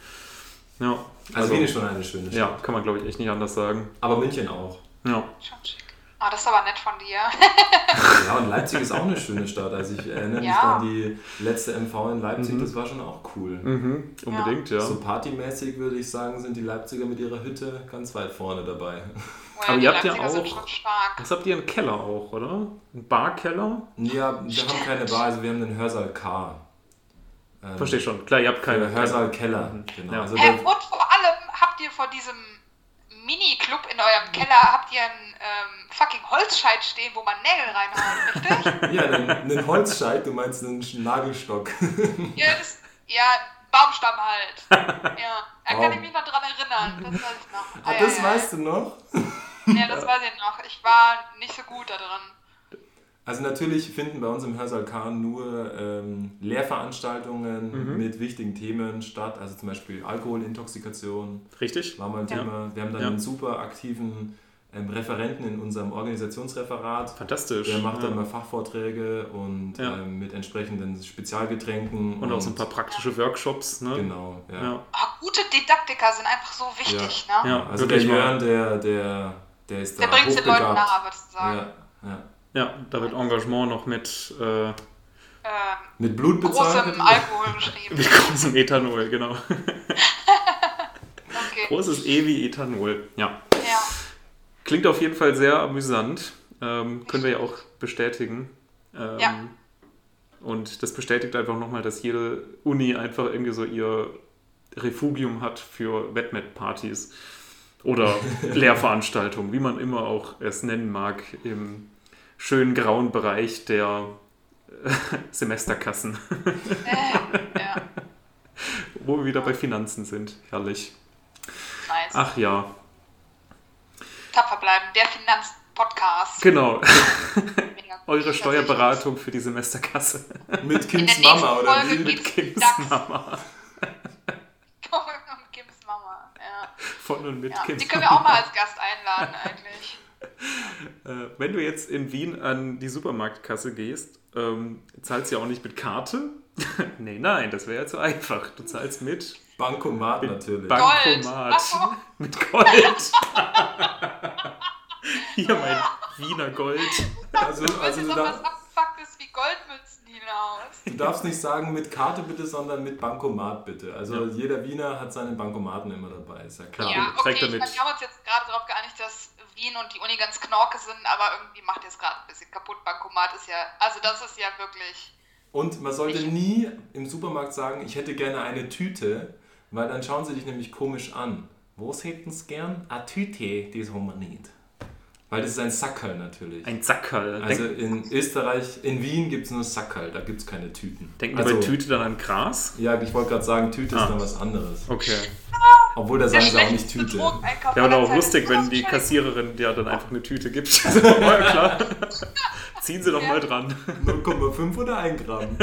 Ja, also Wien ist schon eine schöne Stadt. ja, kann man glaube ich echt nicht anders sagen. Aber München auch. Ja. Schon schick. Ah, das ist aber nett von dir. Ja, und Leipzig ist auch eine schöne Stadt. Also ich erinnere mich Ja. an die letzte MV in Leipzig, das war schon auch cool. Mhm, unbedingt, ja. So partymäßig würde ich sagen, sind die Leipziger mit ihrer Hütte ganz weit vorne dabei. Aber die ihr habt ja Leipziger auch- schon stark. Was habt ihr? Einen Keller auch, oder? Ein Barkeller? Ja, wir haben keine Bar, also wir haben den Hörsaal K. Ähm, Verstehe schon. Klar, ihr habt keine. Hörsaal Keller. Genau. Ja. Also Äh, der, und vor allem habt ihr vor diesem Mini-Club in eurem Keller habt ihr einen ähm, fucking Holzscheit stehen, wo man Nägel reinhaut, richtig? <laughs> ja, einen, einen Holzscheit, du meinst einen Nagelstock. <laughs> ja, das, Ja, Baumstamm halt. <laughs> ja, da kann ich mich noch dran erinnern. Das weiß ich noch. Ah, das weißt du noch? Ja, das weiß ich noch. Ich war nicht so gut da drin. Also natürlich finden bei uns im Hörsaal K nur ähm, Lehrveranstaltungen Mhm. mit wichtigen Themen statt. Also zum Beispiel Alkoholintoxikation Richtig? war mal ein Ja. Thema. Wir haben dann Ja. einen super aktiven ähm, Referenten in unserem Organisationsreferat. Fantastisch. Der macht ja. dann immer Fachvorträge und Ja. ähm, mit entsprechenden Spezialgetränken. Und auch so ein paar praktische Workshops. Ne? Genau, ja. Ja. Ah, gute Didaktiker sind einfach so wichtig, ne? Ja, Also der. Jörn, der, der, der ist Der da bringt den Leuten nahe, würdest du sagen. Ja, ja. Da wird Engagement noch mit, äh, Ähm, Mit Blut bezahlt. großem Alkohol beschrieben. mit großem Ethanol, genau. <laughs> <laughs> Okay. Großes E wie Ethanol. Ja. Ja. Klingt auf jeden Fall sehr amüsant. Ähm, können wir ja auch bestätigen. Ähm, Ja. Und das bestätigt einfach nochmal, dass jede Uni einfach irgendwie so ihr Refugium hat für Wettmet-Partys oder <laughs> Lehrveranstaltungen, wie man immer auch es nennen mag, im schönen grauen Bereich der äh, <laughs> Semesterkassen, Äh, <laughs> ja. wo wir wieder bei Finanzen sind. Herrlich. Nice. Ach ja, Tapfer bleiben. Der Finanzpodcast. genau. <laughs> Eure Steuerberatung für die Semesterkasse. Mit Kims Mama oder Folge wie? gibt's Kims DAX. Mama. Und Kims Mama. Ja. Von und mit Ja. Kims Die können wir auch mal als Gast einladen, eigentlich. Äh, wenn du jetzt in Wien an die Supermarktkasse gehst, ähm, zahlst du ja auch nicht mit Karte. <laughs> nee, nein, das wäre ja zu einfach. Du zahlst mit Bankomat natürlich. Bank- Gold. Bankomat. So. <laughs> mit Gold. <laughs> Hier mein Wiener Gold. also, also jetzt du, auf was darf, Abgefucktes wie Goldmützen hinaus. du darfst nicht sagen mit Karte bitte, sondern mit Bankomat bitte. Also Ja. jeder Wiener hat seinen Bankomaten immer dabei, ist ja klar. Ja, trägt okay, ich mit. meine, wir haben uns jetzt gerade darauf geeinigt, dass Wien und die Uni ganz knorke sind, aber irgendwie macht ihr es gerade ein bisschen kaputt. Bankomat ist ja, also das ist ja wirklich, Und man sollte nie im Supermarkt sagen, ich hätte gerne eine Tüte, weil dann schauen sie dich nämlich komisch an. Was hätten sie gern? Eine Tüte, das haben wir nicht. Weil das ist ein Sackerl natürlich. Ein Sackerl. also in Österreich, in Wien gibt es nur Sackerl, da gibt es keine Tüten. denken wir also, bei Tüte dann an Gras? Ja, ich wollte gerade sagen, Tüte Ah. ist dann was anderes. Okay. Obwohl, da der sagen sie auch nicht Tüte. Ja, aber aller auch lustig, wenn die. Kassiererin dir dann einfach eine Tüte gibt. <laughs> ja, klar. Ziehen Sie doch Ja. mal dran. 0,5 oder 1 Gramm.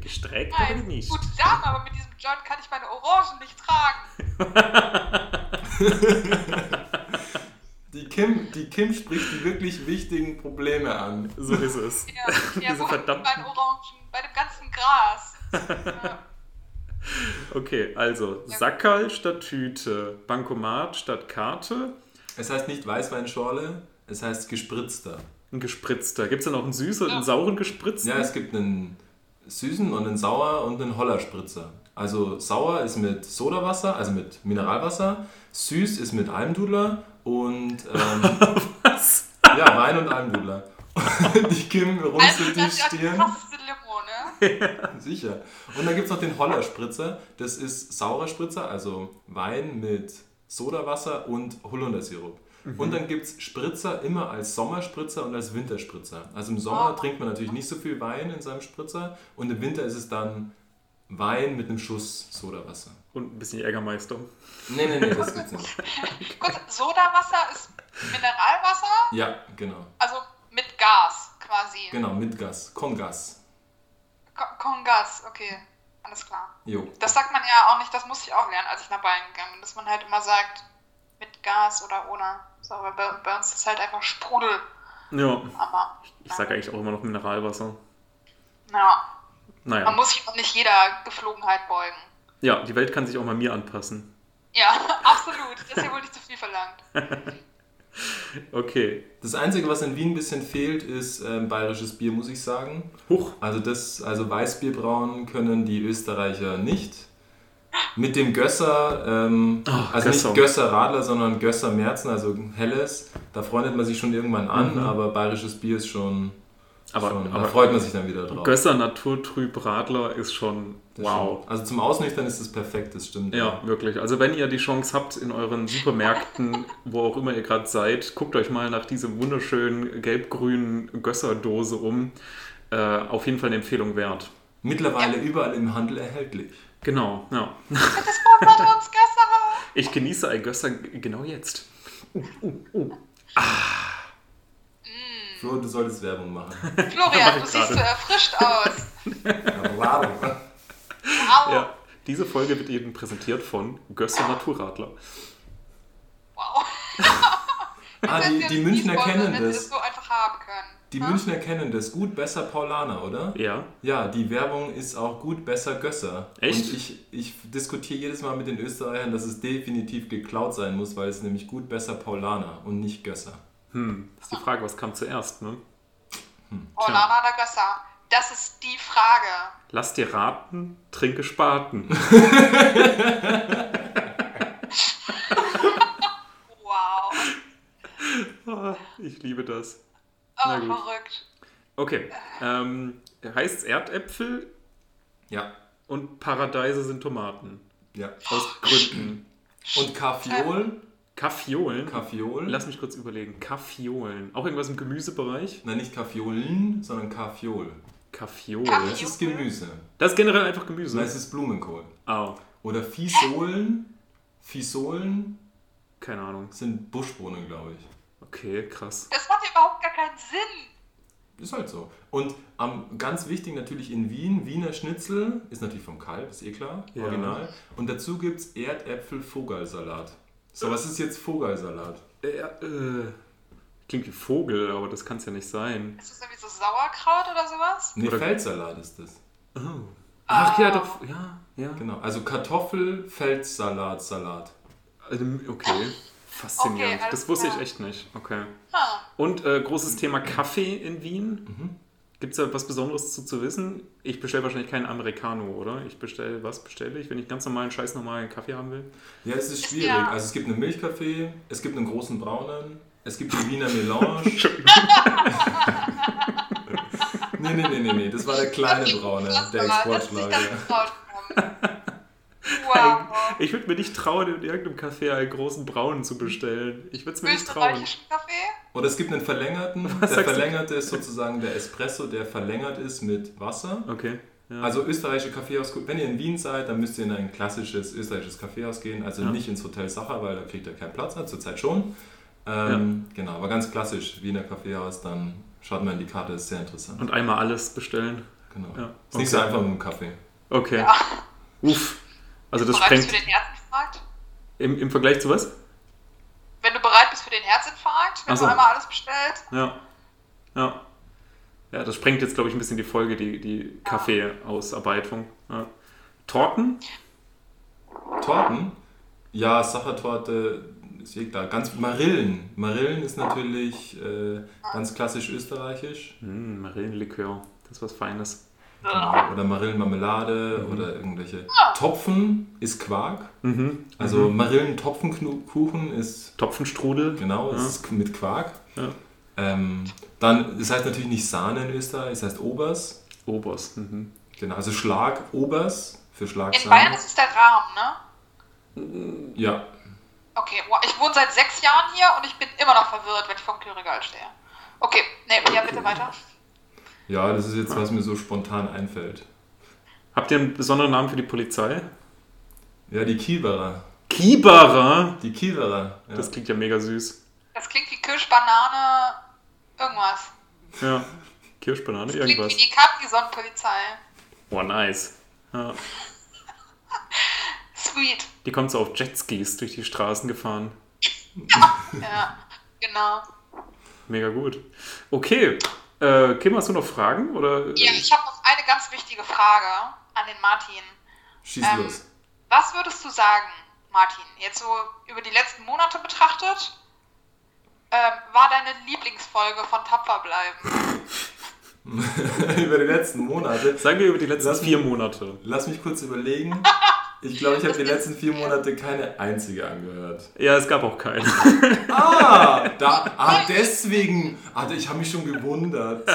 Gestreckt Nein, nicht. gute Dame, aber mit diesem John kann ich meine Orangen nicht tragen. <laughs> Die Kim, die Kim spricht die wirklich wichtigen Probleme an. So ist es. Ja, ja <laughs> Diese wo verdammten- bei den Orangen, bei dem ganzen Gras. Ja. Okay, also Sackerl statt Tüte, Bankomat statt Karte, Es heißt nicht Weißweinschorle, es heißt gespritzter. ein gespritzter. Gibt es dann auch einen süßen und einen sauren gespritzten? Ja, es gibt einen süßen und einen sauer und einen Hollerspritzer. Also sauer ist mit Sodawasser, also mit Mineralwasser. Süß ist mit Almdudler und ähm, <laughs> Was? ja, Wein und Almdudler. <laughs> die Kim Also runzelt die ja die Stirn. ne? <laughs> Sicher. Und dann gibt es noch den Hollerspritzer. Das ist saurer Spritzer, also Wein mit Sodawasser und Holundersirup. Und dann gibt es Spritzer immer als Sommerspritzer und als Winterspritzer. Also im Sommer Oh. trinkt man natürlich nicht so viel Wein in seinem Spritzer und im Winter ist es dann Wein mit einem Schuss Sodawasser. Und ein bisschen Jägermeister. Nee, nee, nee, das gibt's nicht. <laughs> Gut, Sodawasser ist Mineralwasser, Ja, genau. also mit Gas quasi. Genau, mit Gas. Kongas. Ko- Kongas, okay. Alles klar. Jo. Das sagt man ja auch nicht, das muss ich auch lernen, als ich nach Bayern gegangen bin, dass man halt immer sagt, mit Gas oder ohne. So, aber bei, bei uns ist halt einfach Sprudel. Ja, Aber, ich sage eigentlich auch immer noch Mineralwasser. ja, man Naja. muss sich auch nicht jeder Geflogenheit beugen. Ja, die Welt kann sich auch mal mir anpassen. Ja, <laughs> absolut. Das ist ja wohl nicht zu viel verlangt. <laughs> Okay. Das Einzige, was in Wien ein bisschen fehlt, ist ähm, bayerisches Bier, muss ich sagen. Huch. Also das, also Weißbier brauen können die Österreicher nicht. Mit dem Gösser, ähm, Oh, also Gösser. nicht Gösser Radler, sondern Gösser Merzen, also helles, da freundet man sich schon irgendwann an, Mhm. aber bayerisches Bier ist schon, Aber- schon aber- da freut man sich dann wieder drauf. Gösser Naturtrüb Radler ist schon Das wow. stimmt. Also zum Ausnüchtern ist das perfekt, das stimmt. Ja, wirklich. Also wenn ihr die Chance habt in euren Supermärkten, wo auch immer ihr gerade seid, guckt euch mal nach dieser wunderschönen gelb-grünen Gösserdose um. Äh, auf jeden Fall eine Empfehlung wert. Mittlerweile überall im Handel erhältlich. Genau, ja. Bitte sponsert uns Gösser. Ich genieße ein Gösser genau jetzt. <laughs> Flo, du solltest Werbung machen. <laughs> Mach Florian, du siehst so erfrischt aus. wow. Wow. Ja, diese Folge wird Ihnen präsentiert von Gösser Naturradler. wow. <laughs> Ah, die, die Münchner kennen das. so einfach haben können. Die Ha? Münchner kennen das. Gut, besser Paulaner, oder? Ja, Ja, die Werbung ist auch gut, besser Gösser. Echt? Und ich, ich diskutiere jedes Mal mit den Österreichern, dass es definitiv geklaut sein muss, weil es nämlich gut, besser Paulaner und nicht Gösser. Hm, ist die Frage, was kam zuerst, ne? Oh, Lana oder Gösser? Das ist die Frage. Lass dir raten, trinke Spaten. <laughs> Wow. Ah, ich liebe das. Oh, Na gut. verrückt. Okay, ähm, heißt Erdäpfel Ja, und Paradeise sind Tomaten. ja. Aus Gründen. Und Kaffiolen? Kaffiolen? Kaffiolen? Lass mich kurz überlegen. Kaffiolen. Auch irgendwas im Gemüsebereich? Nein, nicht Kaffiolen, sondern Kaffiol. Kaffee- Das ist Gemüse. Das ist generell einfach Gemüse. Nein, es ist Blumenkohl. Ah, Oder Fisolen. Fisolen keine Ahnung. sind Buschbohnen, glaube ich. Okay, krass. Das macht überhaupt gar keinen Sinn. Ist halt so. Und am, ganz wichtig natürlich in Wien, Wiener Schnitzel, ist natürlich vom Kalb, ist eh klar, Ja. original. Und dazu gibt es Erdäpfel-Vogelsalat. So, was ist jetzt Vogelsalat? Äh, äh, klingt wie Vogel, aber das kann es ja nicht sein. Ist das irgendwie so Sauerkraut oder sowas? Nee, Oder- Feldsalat ist das. Oh. Ach ja, Ah. doch. Ja, ja. Genau. Also Kartoffel, Feldsalat, Salat. Also, Okay. Faszinierend. Okay, das wusste ich klar. echt nicht. Okay. Ah, Und äh, großes Thema Kaffee in Wien. Mhm. Gibt es da was Besonderes zu, zu wissen? Ich bestelle wahrscheinlich keinen Americano, oder? Ich bestelle, was bestelle ich, wenn ich ganz normalen, scheiß normalen Kaffee haben will? Ja, es ist schwierig. ja- Also es gibt einen Milchkaffee, es gibt einen großen braunen, es gibt die Wiener Melange. <laughs> nee, nee, nee, nee, nee, das war der kleine braune, der Exportschlager. Wow. Ich würde mir nicht trauen, in irgendeinem Café einen großen Braunen zu bestellen. Ich würde es mir nicht trauen. Österreichischen Kaffee? Oder es gibt einen verlängerten. Was der sagst du? verlängerte ist sozusagen der Espresso, der verlängert ist mit Wasser. Okay. Ja. Also österreichische Kaffeehaus, wenn ihr in Wien seid, dann müsst ihr in ein klassisches österreichisches Kaffeehaus gehen. Also Ja. nicht ins Hotel Sacher, weil da kriegt ihr keinen Platz, zurzeit schon. Ähm, Genau, aber ganz klassisch, Wiener Kaffeehaus, dann schaut mal in die Karte, ist sehr interessant. Und einmal alles bestellen. Genau. Ja, Ist nicht so okay. einfach mit dem Kaffee. Okay. Ja. Uff. Also das bereit bist sprengt für den Herzinfarkt? im, im Vergleich zu was? Wenn du bereit bist für den Herzinfarkt, wenn so. du einmal alles bestellt. Ja. Ja. Ja, das sprengt jetzt, glaube ich, ein bisschen die Folge, die, die Kaffeeausarbeitung. Ja. Torten? Torten? Ja, Sachertorte ist eh klar. Ganz Marillen. Marillen ist natürlich äh, ganz klassisch österreichisch. Hm, Marillenlikör. Das ist was Feines. Genau. Oder Marillenmarmelade oder irgendwelche. Topfen ist Quark. Mhm. Also Marillentopfenkuchen ist Topfenstrudel. genau, Ja. ist mit Quark. Ja. Ähm, dann, das heißt natürlich nicht Sahne in Österreich, es heißt Obers. Oberst. Mhm. Genau, also Schlag Obers für In Schlagsahne. Bayern ist es der Rahmen, ne? Ja, Okay, wow. ich wohne seit sechs Jahren hier und ich bin immer noch verwirrt, wenn ich vom Kühlregal stehe. Okay, nee, ja, bitte weiter. Ja, das ist jetzt, was mir so spontan einfällt. Habt ihr einen besonderen Namen für die Polizei? Ja, die Kieberer. Kieberer. Die Kieberer. Ja. Das klingt ja mega süß. Das klingt wie Kirschbanane, irgendwas. Ja. Kirschbanane, Klingt irgendwas. wie die Capri-Sonne-Polizei. Boah, nice. Ja. <laughs> Sweet. Die kommt so auf Jetskis durch die Straßen gefahren. <laughs> Ja, genau. Mega gut. Okay. Äh, Kim, hast du noch Fragen? Oder? Ja, ich habe noch eine ganz wichtige Frage an den Martin. Schieß Ähm, los. Was würdest du sagen, Martin, jetzt so über die letzten Monate betrachtet, ähm, war deine Lieblingsfolge von Tapfer bleiben? <laughs> Über die letzten Monate. Sagen wir über die letzten Lass mich- vier Monate. Lass mich kurz überlegen. <laughs> Ich glaube, ich habe die letzten vier Monate keine einzige angehört. Ja, es gab auch keinen. Ah, <laughs> da, ah deswegen. Ah, ich habe mich schon gewundert. <laughs>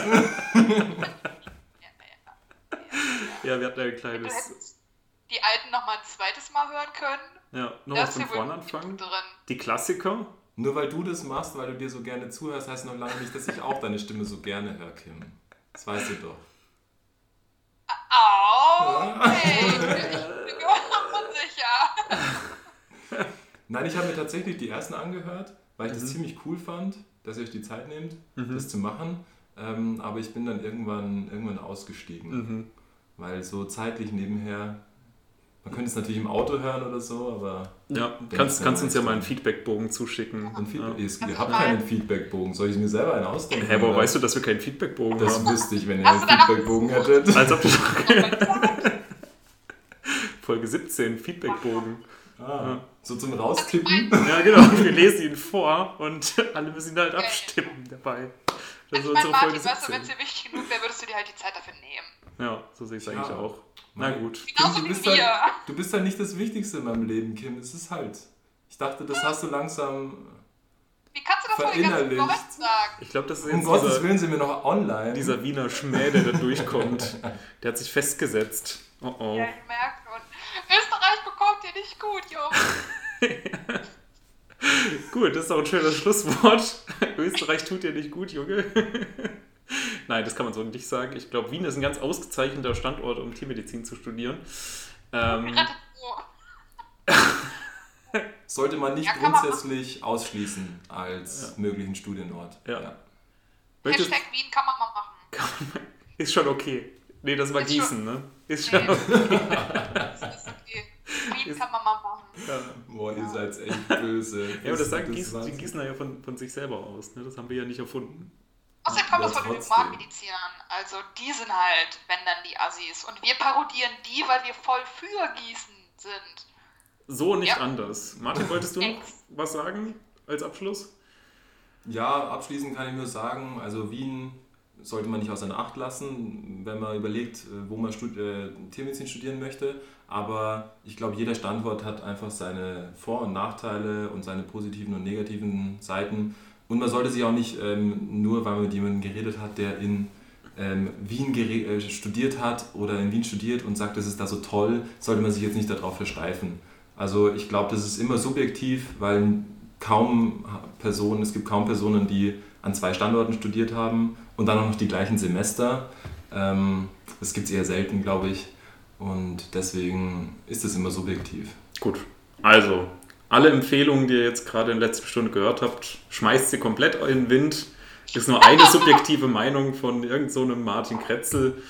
ja, wir hatten ein kleines. die alten noch mal ein zweites Mal hören können. Ja, nochmal von vorne anfangen. drin. Die Klassiker. Nur weil du das machst, weil du dir so gerne zuhörst, heißt noch lange nicht, dass ich auch deine Stimme so gerne höre, Kim. Das weißt du doch. Au, okay. Ich bin mir unsicher. <laughs> Nein, ich habe mir tatsächlich die ersten angehört, weil ich das ziemlich cool fand, dass ihr euch die Zeit nehmt, das zu machen. Ähm, aber ich bin dann irgendwann, irgendwann ausgestiegen. Mhm. Weil so zeitlich nebenher, man könnte es natürlich im Auto hören oder so, aber Ja, kannst, kannst uns ja mal einen. Feedbackbogen zuschicken. ein Feedback, Ja. ihr, ihr habt keinen Feedbackbogen. Soll ich mir selber einen ausdenken? Hä, aber oder? weißt du, dass wir keinen Feedbackbogen Das haben? wüsste ich, wenn ihr einen du Feedbackbogen hättet. Als ob <laughs> <laughs> Folge 17, Feedbackbogen. Ah, so zum Raustippen. Ja, genau. Wir lesen ihn vor und <laughs> alle müssen ihn halt abstimmen dabei. Das ist Also ich meine, unsere Martin, Folge weißt du, wenn 17. es dir wichtig genug wäre, würdest du dir halt die Zeit dafür nehmen. Ja, so sehe ich es Ja. eigentlich auch. Na gut. Genauso du, wie bist wir. halt, du bist halt nicht das Wichtigste in meinem Leben, Kim. Es ist halt. Ich dachte, das hast du langsam. Wie kannst du das vor den Verinnerlicht. Sagen? Ich glaube, das ist Um Gottes dieser, Willen sind wir noch online. dieser Wiener Schmäh, der da durchkommt. Der hat sich festgesetzt. Oh oh. Ja, ich merke nicht gut, Junge. <laughs> Gut, das ist auch ein schönes Schlusswort. <laughs> Österreich tut dir nicht gut, Junge. <laughs> Nein, das kann man so nicht sagen. Ich glaube, Wien ist ein ganz ausgezeichneter Standort, um Tiermedizin zu studieren. Ähm. Sollte man nicht Ja, kann man grundsätzlich ausschließen als möglichen Studienort. Ja. möchtest, Hashtag Wien kann man mal machen. ist schon okay. Nee, das war Ist Gießen, ne? Ist schon Nee. ist okay. Wien kann man mal machen. Ja. Boah, ihr seid echt böse. <laughs> Ja, aber das sagen Gießen, die Gießener ja von, von sich selber aus. Ne? Das haben wir ja nicht erfunden. Außerdem kommt Ja, das von den. Humanmedizinern. Also die sind halt, wenn dann die Assis. Und wir parodieren die, weil wir voll für Gießen sind. So nicht Ja. anders. Martin, wolltest du noch was sagen als Abschluss? Ja, abschließend kann ich nur sagen, also Wien sollte man nicht außer Acht lassen, wenn man überlegt, äh, wo man stud äh, Tiermedizin studieren möchte. Aber ich glaube, jeder Standort hat einfach seine Vor- und Nachteile und seine positiven und negativen Seiten. Und man sollte sich auch nicht ähm, nur, weil man mit jemandem geredet hat, der in ähm, Wien äh, studiert hat oder in Wien studiert und sagt, das ist da so toll, sollte man sich jetzt nicht darauf versteifen. Also ich glaube, das ist immer subjektiv, weil kaum Personen, es gibt kaum Personen, die an zwei Standorten studiert haben und dann auch noch die gleichen Semester. Ähm, das gibt es eher selten, glaube ich. Und deswegen ist es immer subjektiv. Gut. Also, alle Empfehlungen, die ihr jetzt gerade in der letzten Stunde gehört habt, schmeißt sie komplett in den Wind. Ist nur eine subjektive Meinung von irgendeinem so Martin Kretzel.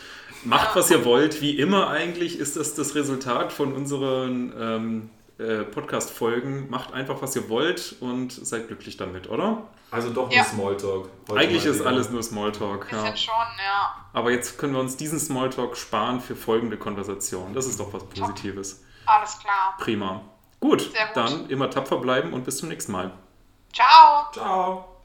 Macht, was ihr wollt. Wie immer eigentlich ist das das Resultat von unseren ähm, äh, Podcast-Folgen. Macht einfach, was ihr wollt und seid glücklich damit, oder? Also doch Ja. nur Smalltalk. Eigentlich ist wieder. alles nur Smalltalk. Ja. schon, ja. Aber jetzt können wir uns diesen Smalltalk sparen für folgende Konversation. Das ist doch was Positives. Alles klar. Prima. Gut, gut. dann immer tapfer bleiben und bis zum nächsten Mal. Ciao. Ciao.